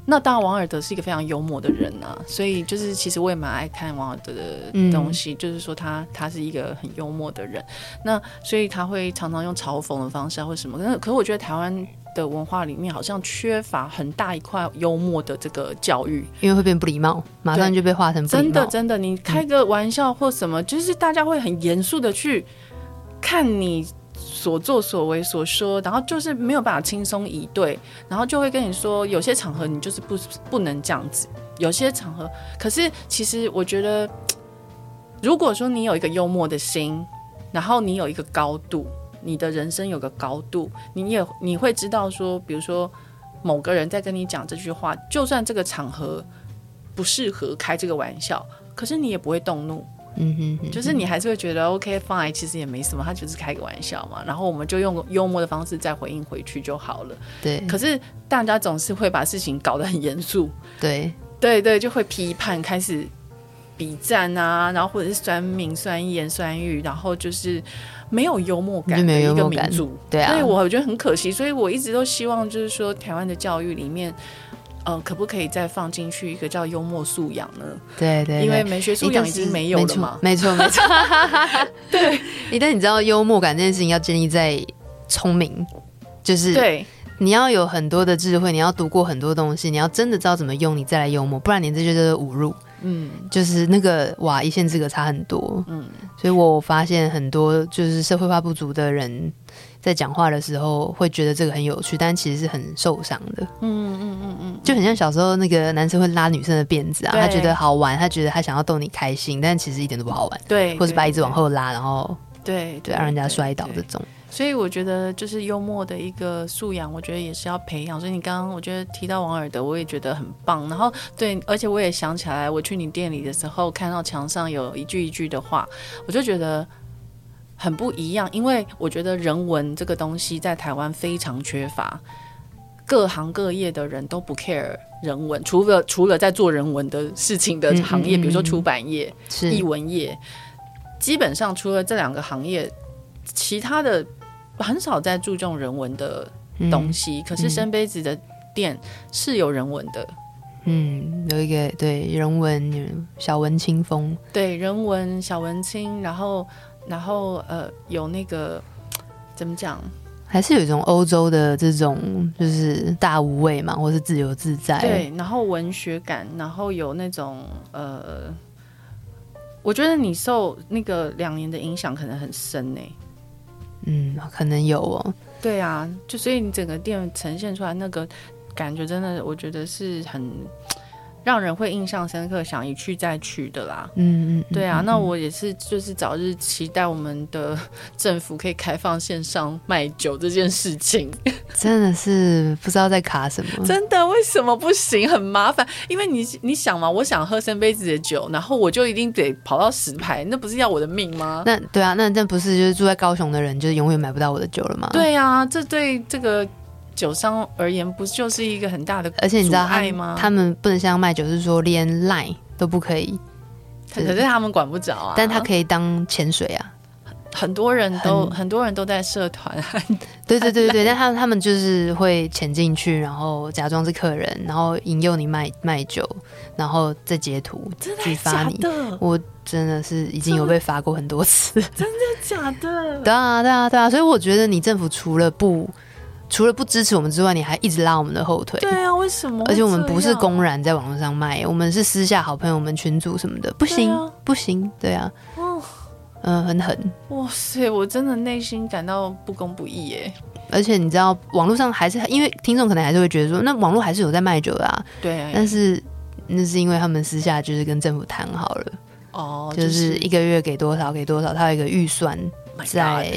那当然王尔德是一个非常幽默的人啊，所以就是其实我也蛮爱看王尔德的东西，嗯、就是说他他是一个很幽默的人，那所以他会常常用嘲讽的方式啊或什么。可是可是我觉得台湾。的文化里面好像缺乏很大一块幽默的这个教育，因为会变不礼貌，马上就被画成。真的真的，你开个玩笑或什么，嗯、就是大家会很严肃的去看你所作所为所说，然后就是没有办法轻松以对，然后就会跟你说，有些场合你就是不不能这样子，有些场合，可是其实我觉得，如果说你有一个幽默的心，然后你有一个高度。你的人生有个高度，你也你会知道说，比如说某个人在跟你讲这句话，就算这个场合不适合开这个玩笑，可是你也不会动怒，嗯哼，哼，就是你还是会觉得 OK fine，其实也没什么，他就是开个玩笑嘛，然后我们就用幽默的方式再回应回去就好了。对，可是大家总是会把事情搞得很严肃，对，对对，就会批判，开始笔战啊，然后或者是酸民、酸言酸语，然后就是。没有幽默感的一个民族，对啊，所以我觉得很可惜。所以我一直都希望，就是说，台湾的教育里面，呃，可不可以再放进去一个叫幽默素养呢？对，对对，因为美学素养已经没有了嘛。没错没错，对。一旦你知道幽默感这件事情要建立在聪明，就是对，你要有很多的智慧，你要读过很多东西，你要真的知道怎么用，你再来幽默，不然你这就是侮辱。嗯，就是那个哇，一线之隔差很多。嗯，所以我发现很多就是社会化不足的人在讲话的时候会觉得这个很有趣，但其实是很受伤的。嗯嗯嗯嗯，就很像小时候那个男生会拉女生的辫子啊，他觉得好玩，他觉得他想要逗你开心，但其实一点都不好玩。对，或是把椅子往后拉，然后对对，让人家摔倒这种。所以我觉得就是幽默的一个素养，我觉得也是要培养。所以你刚刚我觉得提到王尔德，我也觉得很棒。然后对，而且我也想起来，我去你店里的时候，看到墙上有一句一句的话，我就觉得很不一样。因为我觉得人文这个东西在台湾非常缺乏，各行各业的人都不 care 人文，除了除了在做人文的事情的行业，嗯嗯嗯，比如说出版业、译文业，基本上除了这两个行业，其他的。很少在注重人文的东西，嗯、可是深杯子的店是有人文的，嗯，有一个对人文小文青风，对人文小文青，然后然后呃有那个怎么讲？还是有一种欧洲的这种，就是大无畏嘛，或是自由自在。对，然后文学感，然后有那种呃，我觉得你受那个两年的影响可能很深呢。嗯，可能有哦。对啊，就所以你整个店呈现出来那个感觉，真的，我觉得是很。让人会印象深刻，想一去再去的啦。嗯嗯，对啊，那我也是，就是早日期待我们的政府可以开放线上卖酒这件事情。真的是不知道在卡什么。真的，为什么不行？很麻烦，因为你你想嘛，我想喝三杯子的酒，然后我就一定得跑到十排，那不是要我的命吗？那对啊，那那不是就是住在高雄的人，就是永远买不到我的酒了吗？对啊，这对这个。酒商而言，不就是一个很大的，而且你知道他吗？他们不能像卖酒，是说连 line 都不可以，可是他们管不着啊。但他可以当潜水啊，很多人都很，很多人都在社团，对对对对，但他们他们就是会潜进去，然后假装是客人，然后引诱你卖卖酒，然后再截图去发你。我真的是已经有被罚过很多次，真的假的？对啊对啊对啊，所以我觉得你政府除了不。除了不支持我们之外，你还一直拉我们的后腿。对啊，为什么？而且我们不是公然在网络上卖，我们是私下好朋友、我们群组什么的，不行，啊、不行，对啊，嗯、呃，很狠。哇塞，我真的内心感到不公不义耶。而且你知道，网络上还是因为听众可能还是会觉得说，那网络还是有在卖酒的啊。对啊。但是那是因为他们私下就是跟政府谈好了，哦，就是一个月给多少给多少，他有一个预算在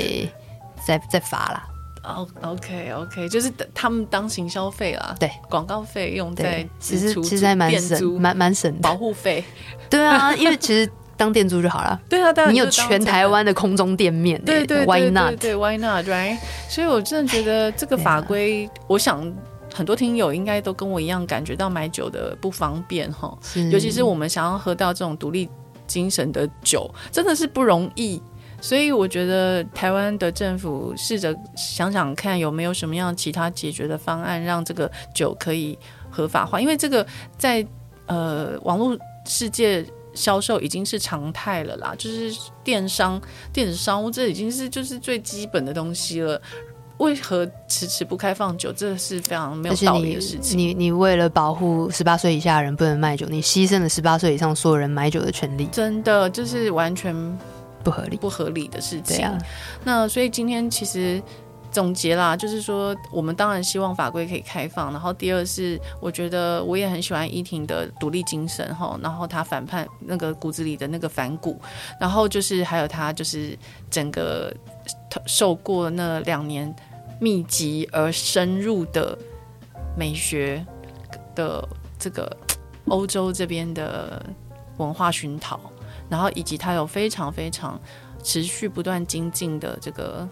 在在发啦。哦、oh，OK OK，就是他们当行销费啦，对，广告费用在其实其实还蛮省，蛮蛮省的。保护费，对啊，因为其实当店租就好了。对啊，当然你有全台湾的空中店面，对对对，Why not？对，Why not？Right？所以我真的觉得这个法规，我想很多听友应该都跟我一样感觉到买酒的不方便哈，尤其是我们想要喝到这种独立精神的酒，真的是不容易。所以我觉得台湾的政府试着想想看有没有什么样其他解决的方案，让这个酒可以合法化。因为这个在呃网络世界销售已经是常态了啦，就是电商、电子商务这已经是就是最基本的东西了。为何迟迟不开放酒？这是非常没有道理的事情。你你，你为了保护十八岁以下的人不能卖酒，你牺牲了十八岁以上所有人买酒的权利。真的就是完全。不合理，不合理的事情。那所以今天其实总结啦，就是说我们当然希望法规可以开放。然后第二是，我觉得我也很喜欢依婷的独立精神哈。然后她反叛那个骨子里的那个反骨，然后就是还有她就是整个受过那两年密集而深入的美学的这个欧洲这边的文化熏陶。然后以及他有非常非常持续不断精进的这个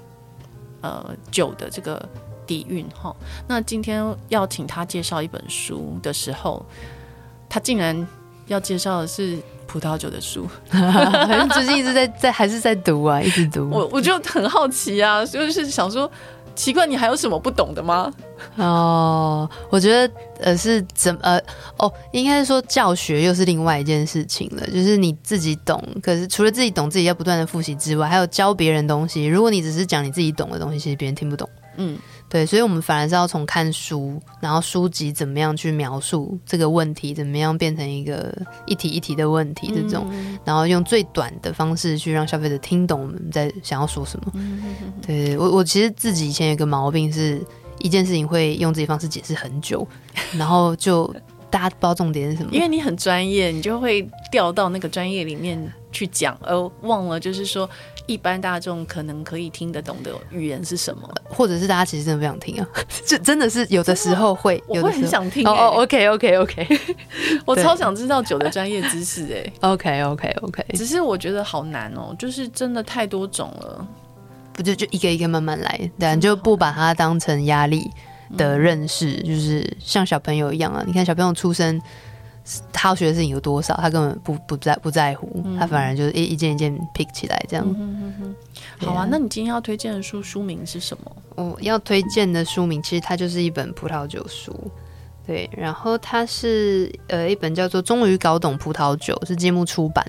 呃酒的这个底蕴哈。那今天要请他介绍一本书的时候，他竟然要介绍的是葡萄酒的书，最近一直在在还是在读啊，一直读。我我就很好奇啊，就是想说。奇怪，你还有什么不懂的吗？哦，我觉得呃是怎么呃哦，应该是说教学又是另外一件事情了。就是你自己懂，可是除了自己懂，自己要不断的复习之外，还有教别人东西。如果你只是讲你自己懂的东西，其实别人听不懂。嗯。对，所以，我们反而是要从看书，然后书籍怎么样去描述这个问题，怎么样变成一个一题一题的问题这种，嗯、然后用最短的方式去让消费者听懂我们在想要说什么。嗯、对，我我其实自己以前有个毛病是，一件事情会用自己方式解释很久，然后就大家不知道重点是什么。因为你很专业，你就会掉到那个专业里面去讲，而忘了就是说。一般大众可能可以听得懂的语言是什么？或者是大家其实真的不想听啊？就真的是有的时候会，有的时候我会很想听、欸。哦、oh,，OK OK OK，我超想知道酒的专业知识哎、欸。OK OK OK，只是我觉得好难哦、喔，就是真的太多种了，不就就一个一个慢慢来，但，就不把它当成压力的认识、嗯，就是像小朋友一样啊。你看小朋友出生。他要学的事情有多少，他根本不不在不在乎、嗯，他反而就是一一件一件 pick 起来这样。嗯、哼哼好啊，那你今天要推荐的书书名是什么？我要推荐的书名其实它就是一本葡萄酒书，对，然后它是呃一本叫做《终于搞懂葡萄酒》，是节目出版，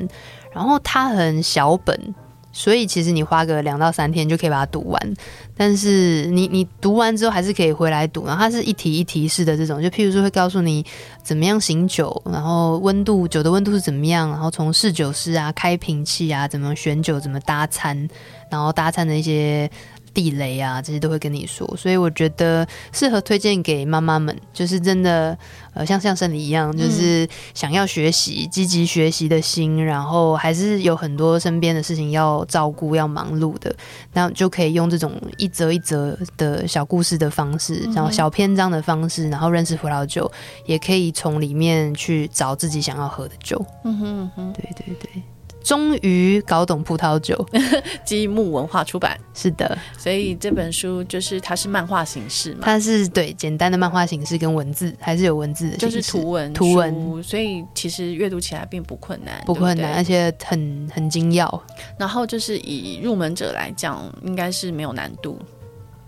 然后它很小本。所以其实你花个两到三天就可以把它读完，但是你你读完之后还是可以回来读，然后它是一题一题式的这种，就譬如说会告诉你怎么样醒酒，然后温度酒的温度是怎么样，然后从试酒师啊、开瓶器啊、怎么选酒、怎么搭餐，然后搭餐的一些。地雷啊，这些都会跟你说，所以我觉得适合推荐给妈妈们，就是真的，呃，像像生理一样，就是想要学习、积极学习的心，然后还是有很多身边的事情要照顾、要忙碌的，那就可以用这种一则一则的小故事的方式，然后小篇章的方式，然后认识葡萄酒，也可以从里面去找自己想要喝的酒。嗯哼嗯哼，对对对。终于搞懂葡萄酒，积木文化出版。是的，所以这本书就是它是漫画形式嘛？它是对简单的漫画形式跟文字，还是有文字的，就是图文图文，所以其实阅读起来并不困难，不困难，对对，而且很很精要。然后就是以入门者来讲，应该是没有难度。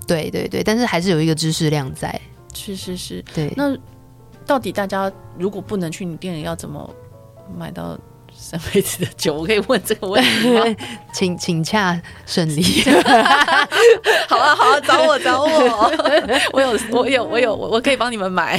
对对对，但是还是有一个知识量在。是是是，对。那到底大家如果不能去你店里，要怎么买到？三辈子的酒，我可以问这个问题吗？请请洽顺利。好啊，好啊，找我找我，我有我有我有我可以帮你们买。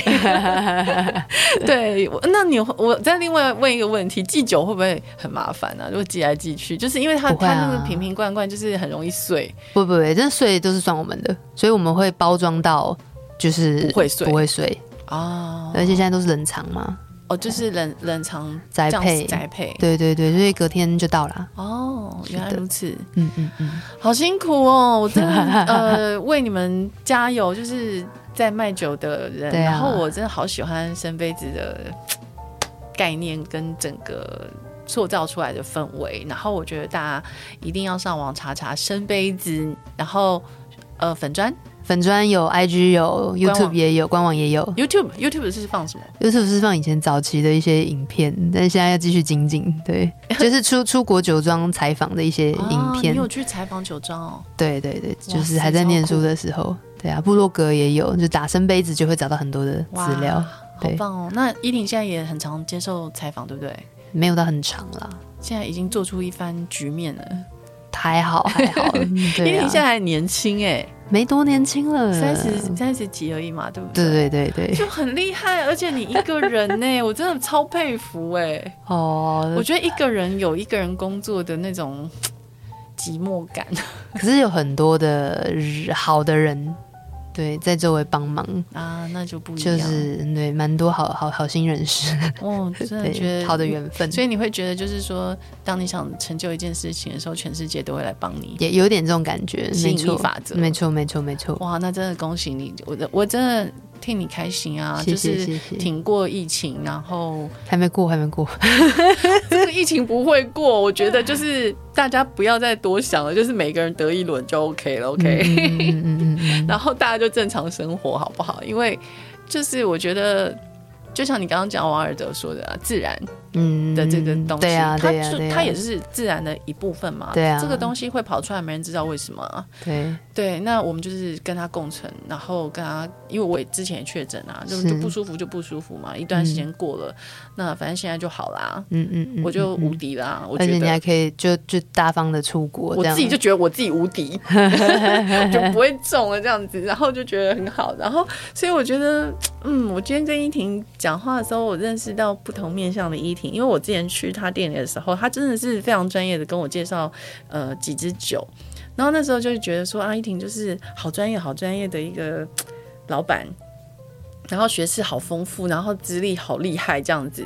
对，那你我再另外问一个问题：寄酒会不会很麻烦呢、啊？如果寄来寄去，就是因为它、啊、它那个瓶瓶罐罐就是很容易碎。不不不，这碎都是算我们的，所以我们会包装到就是不会碎不会碎啊，而且现在都是冷藏嘛。哦，就是冷冷藏栽培栽培，对对对，所以隔天就到了。哦，原来如此，嗯嗯嗯，好辛苦哦，我真的 呃为你们加油，就是在卖酒的人，啊、然后我真的好喜欢生杯子的概念跟整个塑造出来的氛围，然后我觉得大家一定要上网查查生杯子，然后呃粉专。粉专有，IG 有，YouTube 也有，官网也有。YouTube YouTube 是放什么？YouTube 是放以前早期的一些影片，但是现在要继续精进。对，就是出出国酒庄采访的一些影片。啊、你有去采访酒庄哦？对对对，就是还在念书的时候。对啊，部落格也有，就打生杯子就会找到很多的资料。好棒哦！那依婷现在也很常接受采访，对不对？没有到很长啦，现在已经做出一番局面了。还好还好，依婷现在还年轻哎。没多年轻了，三十三十几而已嘛，对不对？对对对对，就很厉害，而且你一个人呢，我真的超佩服哎。哦，我觉得一个人有一个人工作的那种寂寞感，可是有很多的好的人。对，在周围帮忙啊，那就不一样。就是对，蛮多好好好心人士哦，真的觉得 好的缘分。所以你会觉得，就是说，当你想成就一件事情的时候，全世界都会来帮你，也有点这种感觉。吸引力法则，没错，没错，没错。哇，那真的恭喜你！我的我真的。替你开心啊！就是挺过疫情，然后还没过，还没过。这个疫情不会过，我觉得就是大家不要再多想了，就是每个人得一轮就 OK 了，OK。嗯嗯嗯嗯，然后大家就正常生活，好不好？因为就是我觉得。就像你刚刚讲王尔德说的、啊，自然嗯的这个东西，对啊，它它也是自然的一部分嘛，对啊，这个东西会跑出来，没人知道为什么、啊，对。对，那我们就是跟他共存，然后跟他，因为我也之前也确诊啊，就就不舒服就不舒服嘛，一段时间过了、嗯，那反正现在就好啦，嗯嗯，嗯，我就无敌啦，我觉得。你还可以就就大方的出国，我自己就觉得我自己无敌，就不会中了这样子，然后就觉得很好，然后所以我觉得，嗯，我今天跟依婷。讲话的时候，我认识到不同面向的依婷，因为我之前去他店里的时候，他真的是非常专业的跟我介绍呃几支酒，然后那时候就觉得说啊，依婷就是好专业、好专业的一个老板，然后学识好丰富，然后资历好厉害这样子。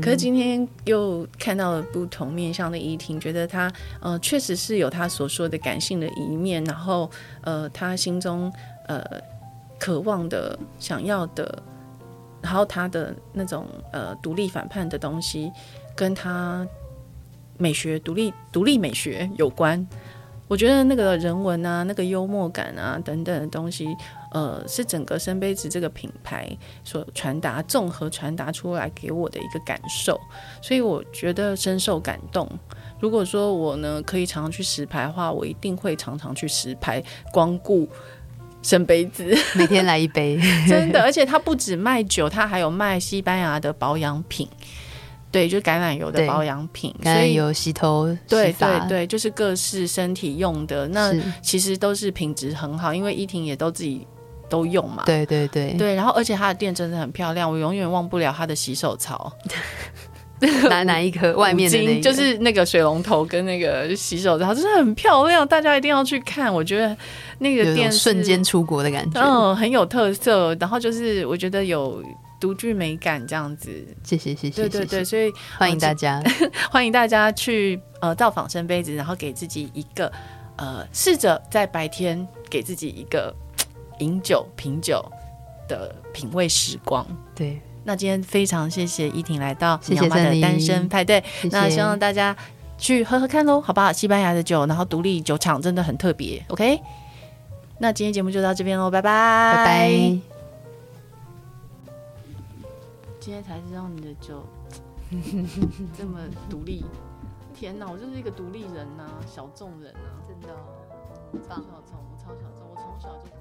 可是今天又看到了不同面向的依婷，觉得他呃确实是有他所说的感性的一面，然后呃他心中呃渴望的、想要的。然后他的那种呃独立反叛的东西，跟他美学独立独立美学有关。我觉得那个人文啊，那个幽默感啊等等的东西，呃，是整个深杯子这个品牌所传达、综合传达出来给我的一个感受。所以我觉得深受感动。如果说我呢可以常常去实拍的话，我一定会常常去实拍光顾。生杯子，每天来一杯，真的。而且他不止卖酒，他还有卖西班牙的保养品，对，就是橄榄油的保养品，橄榄油洗头，对对对，就是各式身体用的。那其实都是品质很好，因为依婷也都自己都用嘛。对对对对，然后而且他的店真的很漂亮，我永远忘不了他的洗手槽。哪哪一颗？外面的那就是那个水龙头跟那个洗手槽，真的很漂亮，大家一定要去看。我觉得那个店瞬间出国的感觉，嗯，很有特色。然后就是我觉得有独具美感这样子。谢谢谢谢，对对对，所以欢迎大家，欢迎大家去呃造访生杯子，然后给自己一个呃试着在白天给自己一个饮酒品酒的品味时光。对。那今天非常谢谢依婷来到鸟妈的单身派对，谢谢，那希望大家去喝喝看喽，好不好？西班牙的酒，然后独立酒厂真的很特别，OK？那今天节目就到这边喽，拜拜拜拜。今天才知道你的酒 这么独立，天哪，我就是一个独立人呐、啊，小众人呐、啊，真的、哦，超小众，我超小众，我从小就。